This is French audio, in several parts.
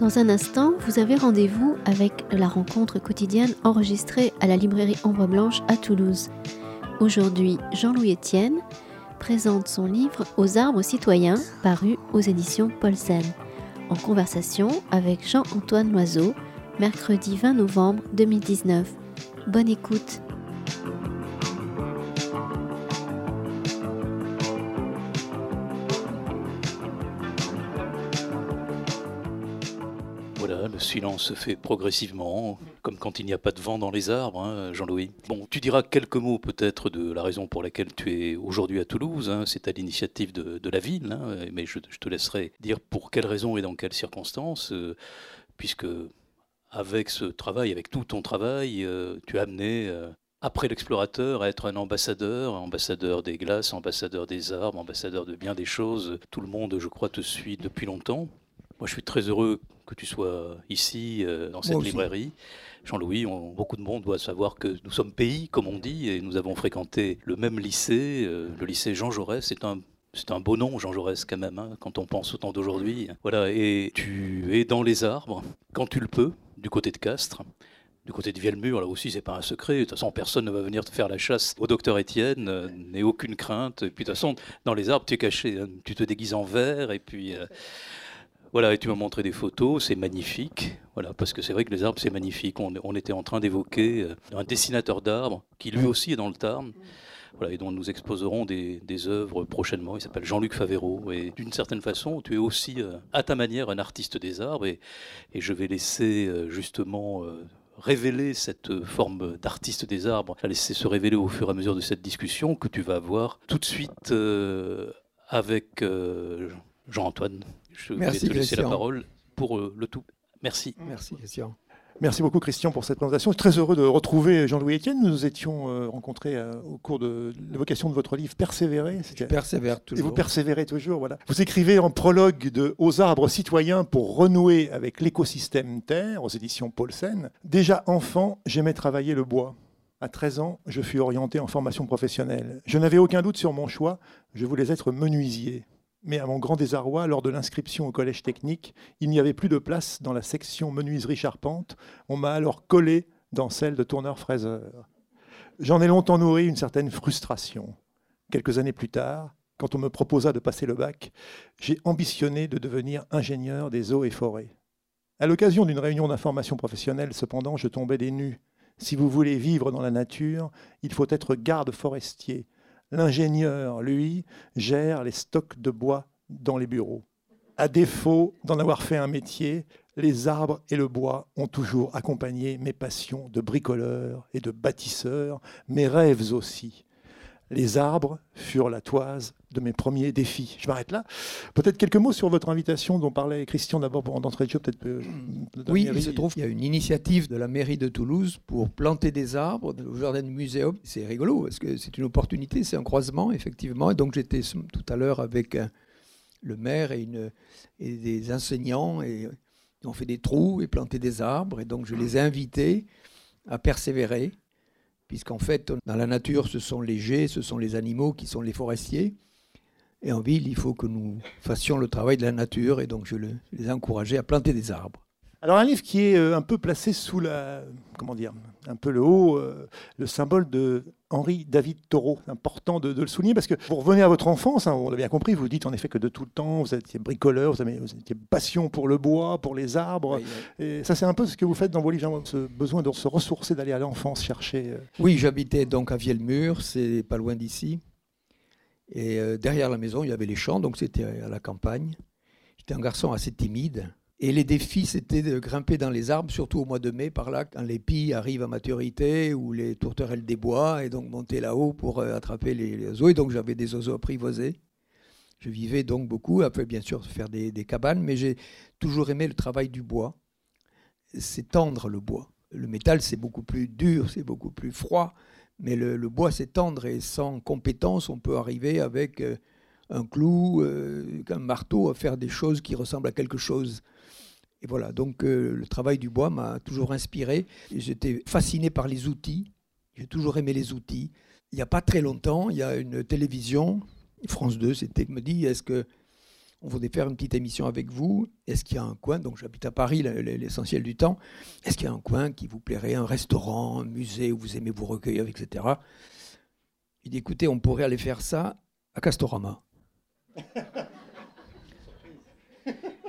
Dans un instant, vous avez rendez-vous avec la rencontre quotidienne enregistrée à la librairie Ombre Blanche à Toulouse. Aujourd'hui, Jean-Louis Etienne présente son livre Aux arbres citoyens, paru aux éditions Paulsen, en conversation avec Jean-Antoine Loiseau, mercredi 20 novembre 2019. Bonne écoute. Silence se fait progressivement, comme quand il n'y a pas de vent dans les arbres, hein, Jean-Louis. Bon, tu diras quelques mots peut-être de la raison pour laquelle tu es aujourd'hui à Toulouse, hein, c'est à l'initiative de, la ville, hein, mais je, te laisserai dire pour quelles raisons et dans quelles circonstances, euh, puisque avec ce travail, avec tout ton travail, euh, tu as amené... Euh, après l'explorateur, à être un ambassadeur, ambassadeur des glaces, ambassadeur des arbres, ambassadeur de bien des choses. Tout le monde, je crois, te suit depuis longtemps. Moi, je suis très heureux que tu sois ici, euh, dans cette librairie. Jean-Louis, beaucoup de monde doit savoir que nous sommes pays, comme on dit, et nous avons fréquenté le même lycée, euh, le lycée Jean Jaurès. C'est un c'est un beau nom, Jean Jaurès, quand même, hein, quand on pense au temps d'aujourd'hui. Voilà, et tu es dans les arbres, quand tu le peux, du côté de Castres. Du côté de Vielmur, là aussi, c'est pas un secret. De toute façon, personne ne va venir te faire la chasse au docteur Étienne, euh, n'aie aucune crainte. Et puis, de toute façon, dans les arbres, tu es caché. Hein. tu te déguises en vert, et puis. Voilà, et tu m'as montré des photos, c'est magnifique. Voilà, parce que c'est vrai que les arbres, c'est magnifique. On, était en train d'évoquer euh, un dessinateur d'arbres qui lui aussi est dans le Tarn. Voilà, et dont nous exposerons des, œuvres prochainement. Il s'appelle Jean-Luc Favero. Et d'une certaine façon, tu es aussi, euh, à ta manière, un artiste des arbres. Et, je vais laisser euh, justement révéler cette forme d'artiste des arbres, la laisser se révéler au fur et à mesure de cette discussion que tu vas avoir tout de suite avec Jean-Antoine. Je Merci, vais te laisser la parole pour euh, le tout. Merci. Merci, Christian. Merci beaucoup Christian pour cette présentation. Je suis très heureux de retrouver Jean-Louis Etienne. Nous nous étions euh, rencontrés euh, au cours de l'évocation de votre livre Persévérer. Je persévère toujours. Et vous persévérez toujours, voilà. Vous écrivez en prologue de Aux arbres citoyens pour renouer avec l'écosystème Terre aux éditions Paulsen. Déjà enfant, j'aimais travailler le bois. À 13 ans, je fus orienté en formation professionnelle. Je n'avais aucun doute sur mon choix. Je voulais être menuisier. Mais à mon grand désarroi, lors de l'inscription au collège technique, il n'y avait plus de place dans la section menuiserie charpente. On m'a alors collé dans celle de tourneur-fraiseur. J'en ai longtemps nourri une certaine frustration. Quelques années plus tard, quand on me proposa de passer le bac, j'ai ambitionné de devenir ingénieur des eaux et forêts. À l'occasion d'une réunion d'information professionnelle, cependant, je tombais des nues. Si vous voulez vivre dans la nature, il faut être garde forestier, L'ingénieur, lui, gère les stocks de bois dans les bureaux. À défaut d'en avoir fait un métier, les arbres et le bois ont toujours accompagné mes passions de bricoleur et de bâtisseur, mes rêves aussi. Les arbres furent la toise de mes premiers défis. Je m'arrête là. Peut-être quelques mots sur votre invitation dont parlait Christian d'abord pour de jeu. Peut-être. Euh, oui, il se trouve qu'il y a une initiative de la mairie de Toulouse pour planter des arbres au jardin du muséum. C'est rigolo parce que c'est une opportunité, c'est un croisement effectivement. Et donc j'étais tout à l'heure avec euh, le maire et, une, et des enseignants et on fait des trous et planté des arbres. Et donc je les ai invités à persévérer puisqu'en fait, dans la nature, ce sont les jets, ce sont les animaux qui sont les forestiers. Et en ville, il faut que nous fassions le travail de la nature, et donc je les ai encouragés à planter des arbres. Alors un livre qui est euh, un peu placé sous la, comment dire, un peu le haut, euh, le symbole de Henri David Thoreau. Important de, le souligner parce que pour revenir à votre enfance, hein, on l'a bien compris, vous dites en effet que de tout le temps, vous étiez bricoleur, vous, avez, vous étiez passion pour le bois, pour les arbres. Et ça, c'est un peu ce que vous faites dans vos livres, ce besoin de se ressourcer, d'aller à l'enfance, chercher. Euh. Oui, j'habitais donc à Vielmur, c'est pas loin d'ici. Et derrière la maison, il y avait les champs, donc c'était à la campagne. J'étais un garçon assez timide. Et les défis, c'était de grimper dans les arbres, surtout au mois de mai, par là, quand les pies arrivent à maturité ou les tourterelles des bois, et donc monter là-haut pour euh, attraper les, oiseaux. Et donc j'avais des oiseaux apprivoisés. Je vivais donc beaucoup, après bien sûr faire des, cabanes, mais j'ai toujours aimé le travail du bois. C'est tendre le bois. Le métal, c'est beaucoup plus dur, c'est beaucoup plus froid, mais le, bois, c'est tendre, et sans compétence, on peut arriver avec euh, un clou, euh, un marteau, à faire des choses qui ressemblent à quelque chose. Et voilà, donc euh, le travail du bois m'a toujours inspiré. J'étais fasciné par les outils. J'ai toujours aimé les outils. Il n'y a pas très longtemps, il y a une télévision, France 2, c'était me dit est-ce que on voudrait faire une petite émission avec vous? Est-ce qu'il y a un coin, donc j'habite à Paris l'essentiel du temps, est-ce qu'il y a un coin qui vous plairait, un restaurant, un musée où vous aimez vous recueillir, etc. Il dit, écoutez, on pourrait aller faire ça à Castorama.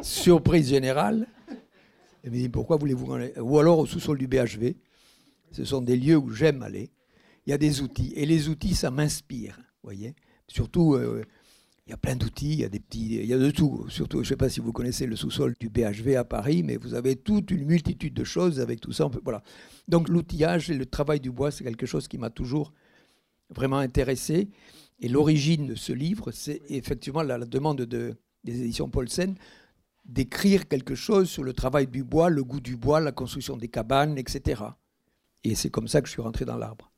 Surprise générale. Il me dit, pourquoi voulez-vous Ou alors au sous-sol du BHV. Ce sont des lieux où j'aime aller. Il y a des outils. Et les outils, ça m'inspire. voyez Surtout, euh, il y a plein d'outils, il y a des petits, il y a de tout. Surtout, je ne sais pas si vous connaissez le sous-sol du BHV à Paris, mais vous avez toute une multitude de choses avec tout ça. voilà. Donc l'outillage et le travail du bois, c'est quelque chose qui m'a toujours vraiment intéressé. Et l'origine de ce livre, c'est effectivement la, demande de, des éditions Paulsen d'écrire quelque chose sur le travail du bois, le goût du bois, la construction des cabanes, etc. Et c'est comme ça que je suis rentré dans l'arbre.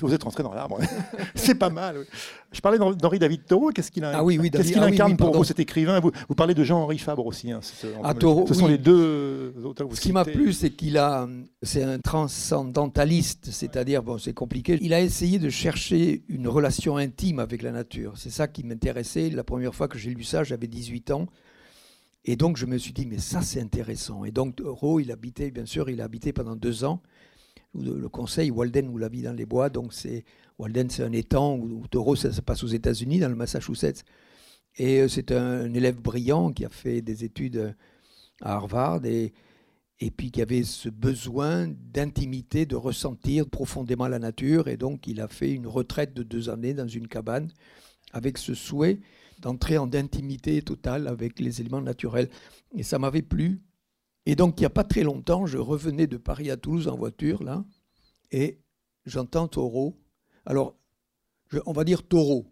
Vous êtes rentré dans l'arbre. c'est pas mal. Je parlais d'Henri David Thoreau. Qu'est-ce qu'il ah oui, oui, qu'il ah incarne pour vous, cet écrivain vous, parlez de Jean-Henri Fabre aussi. Hein, ah, ce sont les deux auteurs que vous Ce qui m'a plu, c'est qu'il a, c'est un transcendentaliste, c'est-à-dire, bon, c'est compliqué. Il a essayé de chercher une relation intime avec la nature. C'est ça qui m'intéressait. La première fois que j'ai lu ça, j'avais 18 ans. Et donc, je me suis dit, mais ça, c'est intéressant. Et donc, Thoreau, il habitait, bien sûr, il a habité pendant deux ans le conseil Walden ou la vie dans les bois. Donc c'est Walden, c'est un étang où, Taureau, ça se passe aux États-Unis, dans le Massachusetts. Et euh, c'est un, élève brillant qui a fait des études euh, à Harvard et, et puis qui avait ce besoin d'intimité, de ressentir profondément la nature. Et donc il a fait une retraite de deux années dans une cabane avec ce souhait d'entrer en intimité totale avec les éléments naturels. Et ça m'avait plu. Et donc, il n'y a pas très longtemps, je revenais de Paris à Toulouse en voiture, là, et j'entends taureau. Alors, on va dire taureau.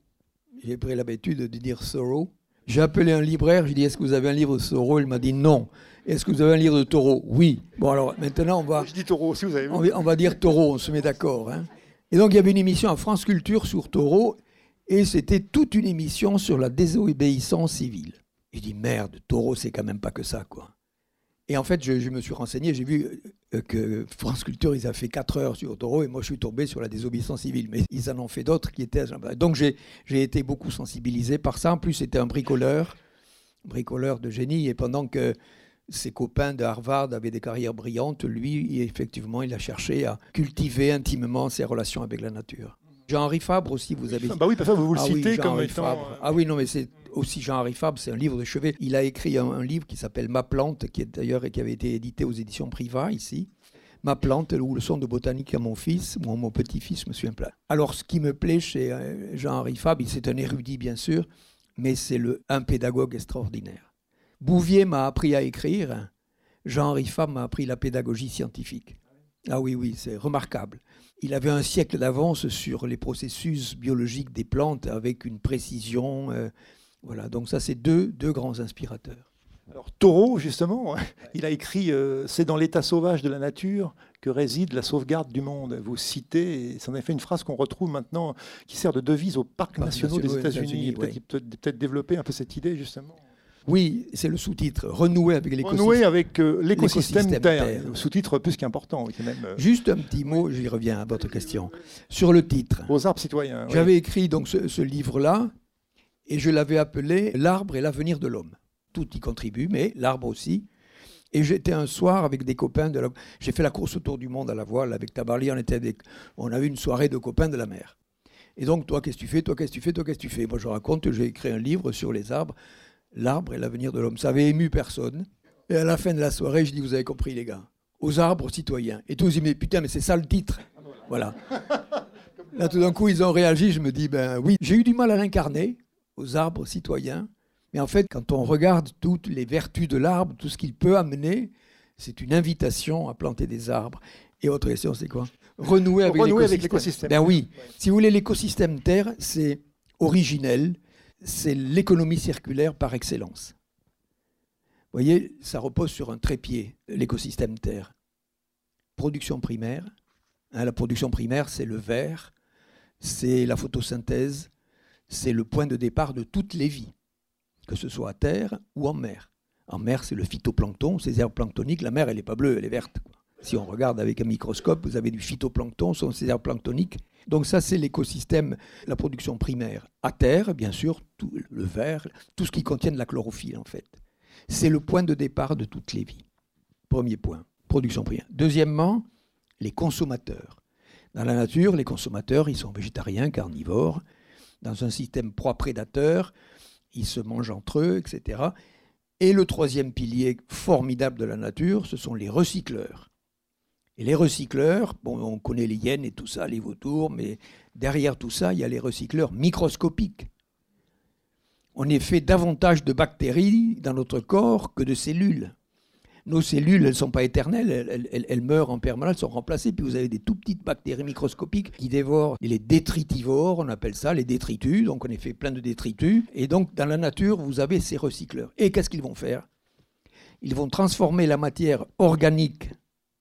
J'ai pris l'habitude de dire sorrow. J'ai appelé un libraire, j'ai dit Est-ce que vous avez un livre de Soro Il m'a dit non. Est-ce que vous avez un livre de taureau Oui. Bon, alors maintenant, on va. Je dis taureau aussi, vous avez on va, dire taureau, on se met d'accord. Hein. Et donc, il y avait une émission à France Culture sur taureau, et c'était toute une émission sur la désobéissance civile. Je dis Merde, taureau, c'est quand même pas que ça, quoi. Et en fait, je, me suis renseigné, j'ai vu euh, que France Culture, ils ont fait 4 heures sur Taureau, et moi je suis tombé sur la désobéissance civile. Mais ils en ont fait d'autres qui étaient... Donc j'ai été beaucoup sensibilisé par ça. En plus, c'était un bricoleur, bricoleur de génie, et pendant que ses copains de Harvard avaient des carrières brillantes, lui, effectivement, il a cherché à cultiver intimement ses relations avec la nature. Jean-Henri Fabre aussi, vous avez... Bah oui, parfois vous vous le ah citez comme étant... Euh, ah oui, non, mais c'est aussi Jean-Henri Fabre, c'est un livre de chevet. Il a écrit un, livre qui s'appelle Ma plante, qui est d'ailleurs qui avait été édité aux éditions Privat ici. Ma plante ou le son de botanique à mon fils, ou à mon petit-fils, me souviens plein. Alors, ce qui me plaît chez euh, Jean-Henri Fabre, c'est un érudit bien sûr, mais c'est un pédagogue extraordinaire. Bouvier m'a appris à écrire, Jean-Henri Fabre m'a appris la pédagogie scientifique. Ah oui, oui, c'est remarquable. Il avait un siècle d'avance sur les processus biologiques des plantes avec une précision, euh, voilà, donc ça, c'est deux, deux grands inspirateurs. Alors Taureau, justement, il a écrit euh, C'est dans l'état sauvage de la nature que réside la sauvegarde du monde. Vous citez, ça en fait une phrase qu'on retrouve maintenant, qui sert de devise aux parcs nationaux des États-Unis. Peut-être développer un peu cette idée, justement. Oui, c'est le sous-titre, renouer avec l'écosystème. Renouer avec euh, l'écosystème terre. Sous-titre plus qu'important. Même, euh, Juste un petit mot, j'y reviens à votre question. Sur le titre. Aux arbres citoyens. J'avais écrit donc ce livre-là et je l'avais appelé L'arbre et l'avenir de l'homme. Tout y contribue, mais l'arbre aussi. Et j'étais un soir avec des copains de la... J'ai fait la course autour du monde à la voile avec Tabarly. On, était on avait une soirée de copains de la mer. Et donc, toi, qu'est-ce que tu fais? Toi, qu'est-ce que tu fais? Toi, qu'est-ce que tu fais? Moi, je raconte que j'ai écrit un livre sur les arbres, L'arbre et l'avenir de l'homme. Ça avait ému personne. Et à la fin de la soirée, je dis Vous avez compris, les gars Aux arbres citoyens. Et tous, ils me disent Putain, mais c'est ça le titre. Voilà. Là, tout d'un coup, ils ont réagi. Je me dis Ben oui, j'ai eu du mal à l'incarner aux arbres citoyens. Mais en fait, quand on regarde toutes les vertus de l'arbre, tout ce qu'il peut amener, c'est une invitation à planter des arbres. Et votre question, c'est quoi? Renouer avec l'écosystème. Ben oui. Si vous voulez, l'écosystème Terre, c'est originel, c'est l'économie circulaire par excellence. Vous voyez, ça repose sur un trépied, l'écosystème Terre. Production primaire. Hein, la production primaire, c'est le verre, c'est la photosynthèse, c'est le point de départ de toutes les vies, que ce soit à terre ou en mer. En mer, c'est le phytoplancton, ces herbes planctoniques. La mer, elle n'est pas bleue, elle est verte. Si on regarde avec un microscope, vous avez du phytoplancton, ce sont ces aires planctoniques. Donc ça, c'est l'écosystème, la production primaire. À terre, bien sûr, le verre, tout ce qui contient de la chlorophylle, en fait. C'est le point de départ de toutes les vies. Premier point, production primaire. Deuxièmement, les consommateurs. Dans la nature, les consommateurs, ils sont végétariens, carnivores. Dans un système proie-prédateur, ils se mangent entre eux, etc. Et le troisième pilier formidable de la nature, ce sont les recycleurs. Et les recycleurs, on connaît les hyènes et tout ça, les vautours, mais derrière tout ça, il y a les recycleurs microscopiques. On est fait davantage de bactéries dans notre corps que de cellules nos cellules, elles ne sont pas éternelles, elles, meurent en permanence, elles sont remplacées. Puis vous avez des tout petites bactéries microscopiques qui dévorent les détritivores, on appelle ça les détritus. Donc on est fait plein de détritus. Et donc dans la nature, vous avez ces recycleurs. Et qu'est-ce qu'ils vont faire? Ils vont transformer la matière organique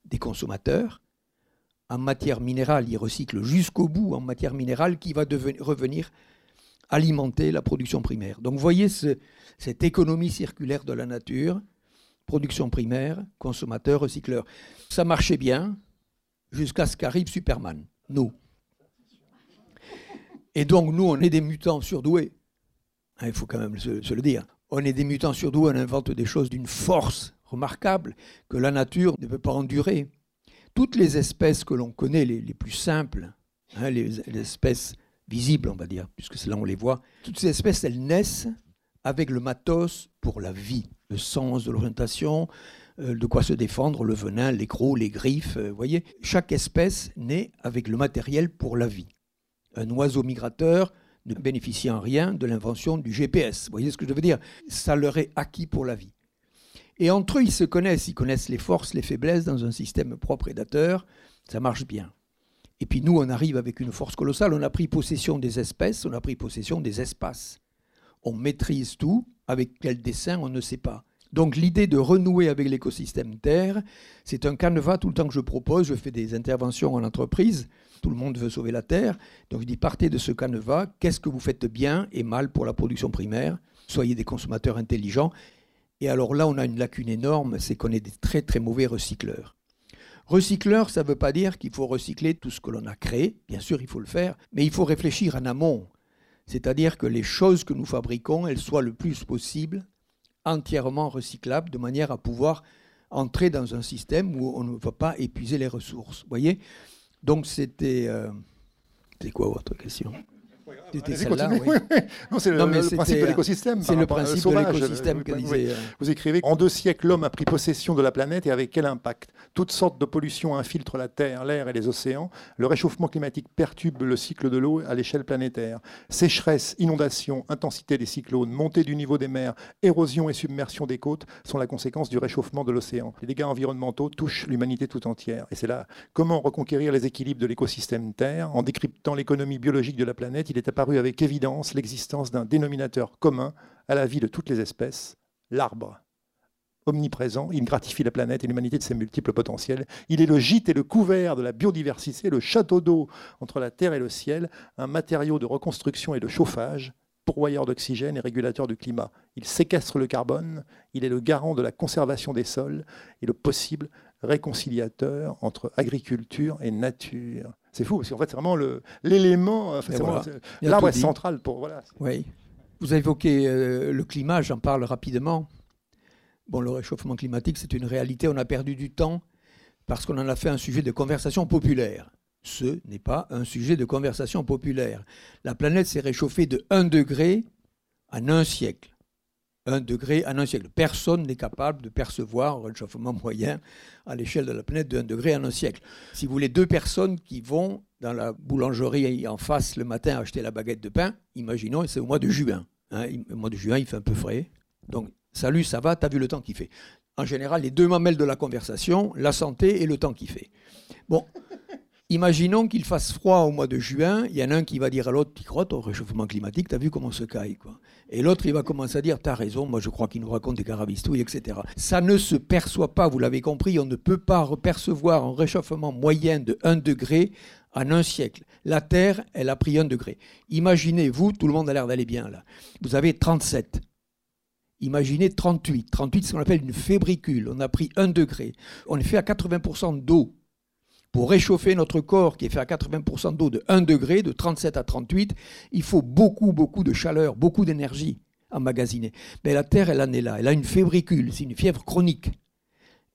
des consommateurs en matière minérale. Ils recyclent jusqu'au bout en matière minérale qui va revenir alimenter la production primaire. Donc voyez cette économie circulaire de la nature production primaire, consommateur, recycleur. Ça marchait bien jusqu'à ce qu'arrive Superman, nous. Et donc nous, on est des mutants surdoués. Hein, il faut quand même se, le dire. On est des mutants surdoués, on invente des choses d'une force remarquable que la nature ne peut pas endurer. Toutes les espèces que l'on connaît, les, plus simples, hein, les, espèces visibles, on va dire, puisque c'est là on les voit, toutes ces espèces, elles naissent avec le matos pour la vie le sens de l'orientation, euh, de quoi se défendre, le venin, les crocs, les griffes. Euh, voyez, chaque espèce naît avec le matériel pour la vie. Un oiseau migrateur ne bénéficie en rien de l'invention du GPS. Vous voyez ce que je veux dire? Ça leur est acquis pour la vie. Et entre eux, ils se connaissent, ils connaissent les forces, les faiblesses dans un système propre-prédateur. Ça marche bien. Et puis nous, on arrive avec une force colossale. On a pris possession des espèces, on a pris possession des espaces. On maîtrise tout, avec quel dessin, on ne sait pas. Donc l'idée de renouer avec l'écosystème Terre, c'est un canevas tout le temps que je propose. Je fais des interventions en entreprise. Tout le monde veut sauver la Terre. Donc je dis partez de ce canevas. Qu'est-ce que vous faites bien et mal pour la production primaire? Soyez des consommateurs intelligents. Et alors là, on a une lacune énorme, c'est qu'on est des très très mauvais recycleurs. Recycleur, ça ne veut pas dire qu'il faut recycler tout ce que l'on a créé. Bien sûr, il faut le faire, mais il faut réfléchir en amont. C'est-à-dire que les choses que nous fabriquons, elles soient le plus possible entièrement recyclables, de manière à pouvoir entrer dans un système où on ne va pas épuiser les ressources. Voyez? Donc c'était... Euh, c'est quoi votre question? C'était celle-là, oui. c'est le, principe de l'écosystème. C'est le principe de l'écosystème que disait. Euh, Vous écrivez En deux siècles, l'homme a pris possession de la planète et avec quel impact? Toutes sortes de pollutions infiltrent la Terre, l'air et les océans. Le réchauffement climatique perturbe le cycle de l'eau à l'échelle planétaire. Sécheresse, inondations, intensité des cyclones, montée du niveau des mers, érosion et submersion des côtes sont la conséquence du réchauffement de l'océan. Les dégâts environnementaux touchent l'humanité tout entière. Et c'est là comment reconquérir les équilibres de l'écosystème Terre? En décryptant l'économie biologique de la planète. Il est apparu avec évidence l'existence d'un dénominateur commun à la vie de toutes les espèces, l'arbre. Omniprésent, il gratifie la planète et l'humanité de ses multiples potentiels. Il est le gîte et le couvert de la biodiversité, le château d'eau entre la terre et le ciel, un matériau de reconstruction et de chauffage, pourvoyeur d'oxygène et régulateur du climat. Il séquestre le carbone, il est le garant de la conservation des sols et le possible réconciliateur entre agriculture et nature. C'est fou, parce qu'en fait, c'est vraiment l'élément, l'arbre est central pour. Voilà. Oui. Vous avez évoqué euh, le climat, j'en parle rapidement. Bon, le réchauffement climatique, c'est une réalité. On a perdu du temps parce qu'on en a fait un sujet de conversation populaire. Ce n'est pas un sujet de conversation populaire. La planète s'est réchauffée de 1 degré en un siècle un degré en un siècle. Personne n'est capable de percevoir un réchauffement moyen à l'échelle de la planète de 1 degré en un siècle. Si vous voulez deux personnes qui vont dans la boulangerie en face le matin acheter la baguette de pain, imaginons, c'est au mois de juin. Hein. au mois de juin, il fait un peu frais. Donc, salut, ça va, t'as vu le temps qu'il fait. En général, les deux mamelles de la conversation, la santé et le temps qu'il fait. Bon, Imaginons qu'il fasse froid au mois de juin, il y en a un qui va dire à l'autre, tu crois au réchauffement climatique, t'as vu comment on se caille quoi. Et l'autre, il va commencer à dire, t'as raison, moi je crois qu'il nous raconte des carabistouilles, etc. Ça ne se perçoit pas, vous l'avez compris, on ne peut pas percevoir un réchauffement moyen de 1 degré en un siècle. La Terre, elle a pris 1 degré. Imaginez, vous, tout le monde a l'air d'aller bien là. Vous avez 37. Imaginez 38. 38, c'est ce qu'on appelle une fébricule. On a pris 1 degré. On est fait à 80% d'eau. Pour réchauffer notre corps, qui est fait à 80% d'eau de 1 degré, de 37 à 38, il faut beaucoup, beaucoup de chaleur, beaucoup d'énergie emmagasinée. Mais la Terre, elle en est là. Elle a une fébricule, c'est une fièvre chronique.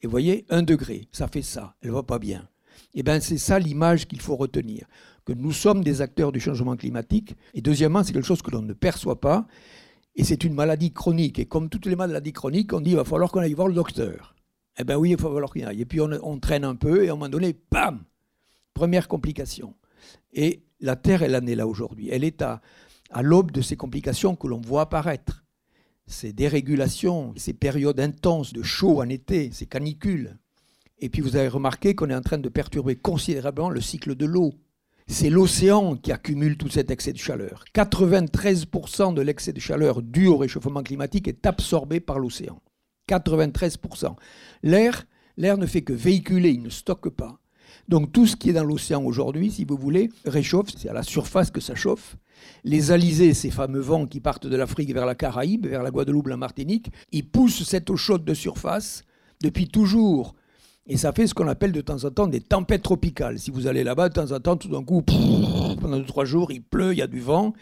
Et vous voyez, 1 degré, ça fait ça. Elle ne va pas bien. Et eh bien, c'est ça l'image qu'il faut retenir. Que nous sommes des acteurs du changement climatique. Et deuxièmement, c'est quelque chose que l'on ne perçoit pas. Et c'est une maladie chronique. Et comme toutes les maladies chroniques, on dit il va falloir qu'on aille voir le docteur. Eh bien oui, il va falloir qu'il aille. Et puis on, traîne un peu et à un moment donné, bam Première complication. Et la Terre, elle en est là aujourd'hui. Elle est à, à l'aube de ces complications que l'on voit apparaître. Ces dérégulations, ces périodes intenses de chaud en été, ces canicules. Et puis vous avez remarqué qu'on est en train de perturber considérablement le cycle de l'eau c'est l'océan qui accumule tout cet excès de chaleur. 93% de l'excès de chaleur dû au réchauffement climatique est absorbé par l'océan. 93%. L'air, l'air ne fait que véhiculer, il ne stocke pas. Donc tout ce qui est dans l'océan aujourd'hui, si vous voulez, réchauffe, c'est à la surface que ça chauffe. Les alizés, ces fameux vents qui partent de l'Afrique vers la Caraïbe, vers la Guadeloupe, la Martinique, ils poussent cette eau chaude de surface depuis toujours et ça fait ce qu'on appelle de temps en temps des tempêtes tropicales. Si vous allez là-bas, de temps en temps, tout d'un coup, pendant deux, trois jours, il pleut, il y a du vent.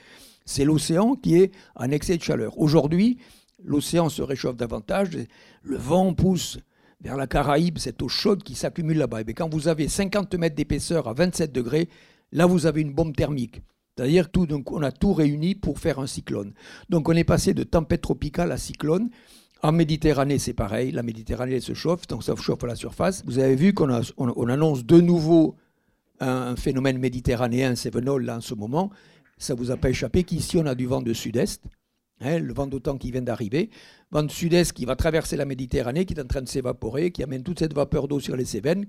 C'est l'océan qui est en excès de chaleur. Aujourd'hui, l'océan se réchauffe davantage, le vent pousse vers la Caraïbe, cette eau chaude qui s'accumule là-bas. Et quand vous avez 50 mètres d'épaisseur à 27 degrés, là vous avez une bombe thermique. C'est-à-dire qu'on a tout réuni pour faire un cyclone. Donc on est passé de tempête tropicale à cyclone. En Méditerranée, c'est pareil. La Méditerranée se chauffe, donc ça chauffe à la surface. Vous avez vu qu'on on, annonce de nouveau un, phénomène méditerranéen, Sevenol, là en ce moment. Ça ne vous a pas échappé qu'ici, on a du vent de sud-est. Hein, le vent d'autant qui vient d'arriver, vent de sud-est qui va traverser la Méditerranée, qui est en train de s'évaporer, qui amène toute cette vapeur d'eau sur les Cévennes,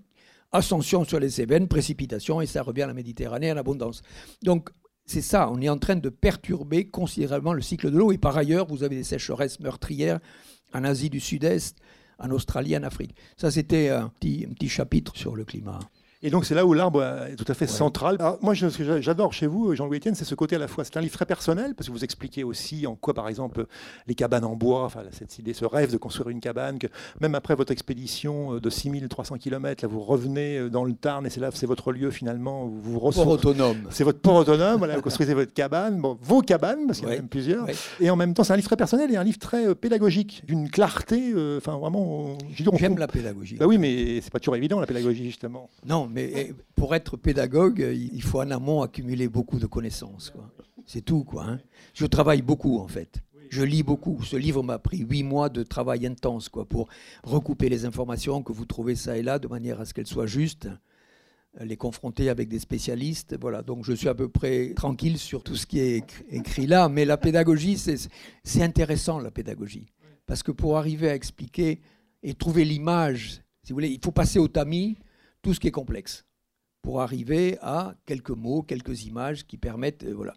ascension sur les Cévennes, précipitation, et ça revient à la Méditerranée en abondance. Donc c'est ça, on est en train de perturber considérablement le cycle de l'eau, et par ailleurs, vous avez des sécheresses meurtrières en Asie du Sud-Est, en Australie, en Afrique. Ça, c'était un petit chapitre sur le climat. Et donc c'est là où l'arbre est tout à fait central. moi, ce que j'adore chez vous, Jean-Louis Etienne, c'est ce côté à la fois. C'est un livre très personnel, parce que vous expliquez aussi en quoi, par exemple, les cabanes en bois, enfin, cette idée, ce rêve de construire une cabane, que même après votre expédition euh, de 6300 km, là, vous revenez euh, dans le Tarn, et c'est là, c'est votre lieu finalement, où vous vous Port autonome. C'est votre port autonome, voilà, vous construisez votre cabane, bon, vos cabanes, parce qu'il y en a même plusieurs. Et en même temps, c'est un livre très personnel et un livre très euh, pédagogique, d'une clarté, enfin vraiment. J'aime la pédagogie. Bah oui, mais c'est pas toujours évident, la pédagogie, justement. Non, mais pour être pédagogue, il faut en amont accumuler beaucoup de connaissances. C'est tout, quoi. Hein. Je travaille beaucoup, en fait. Je lis beaucoup. Ce livre m'a pris huit mois de travail intense, quoi, pour recouper les informations que vous trouvez ça et là, de manière à ce qu'elles soient justes, les confronter avec des spécialistes. Voilà. Donc, je suis à peu près tranquille sur tout ce qui est écrit là. Mais la pédagogie, c'est intéressant, la pédagogie, parce que pour arriver à expliquer et trouver l'image, si vous voulez, il faut passer au tamis tout ce qui est complexe pour arriver à quelques mots, quelques images qui permettent. Euh, voilà.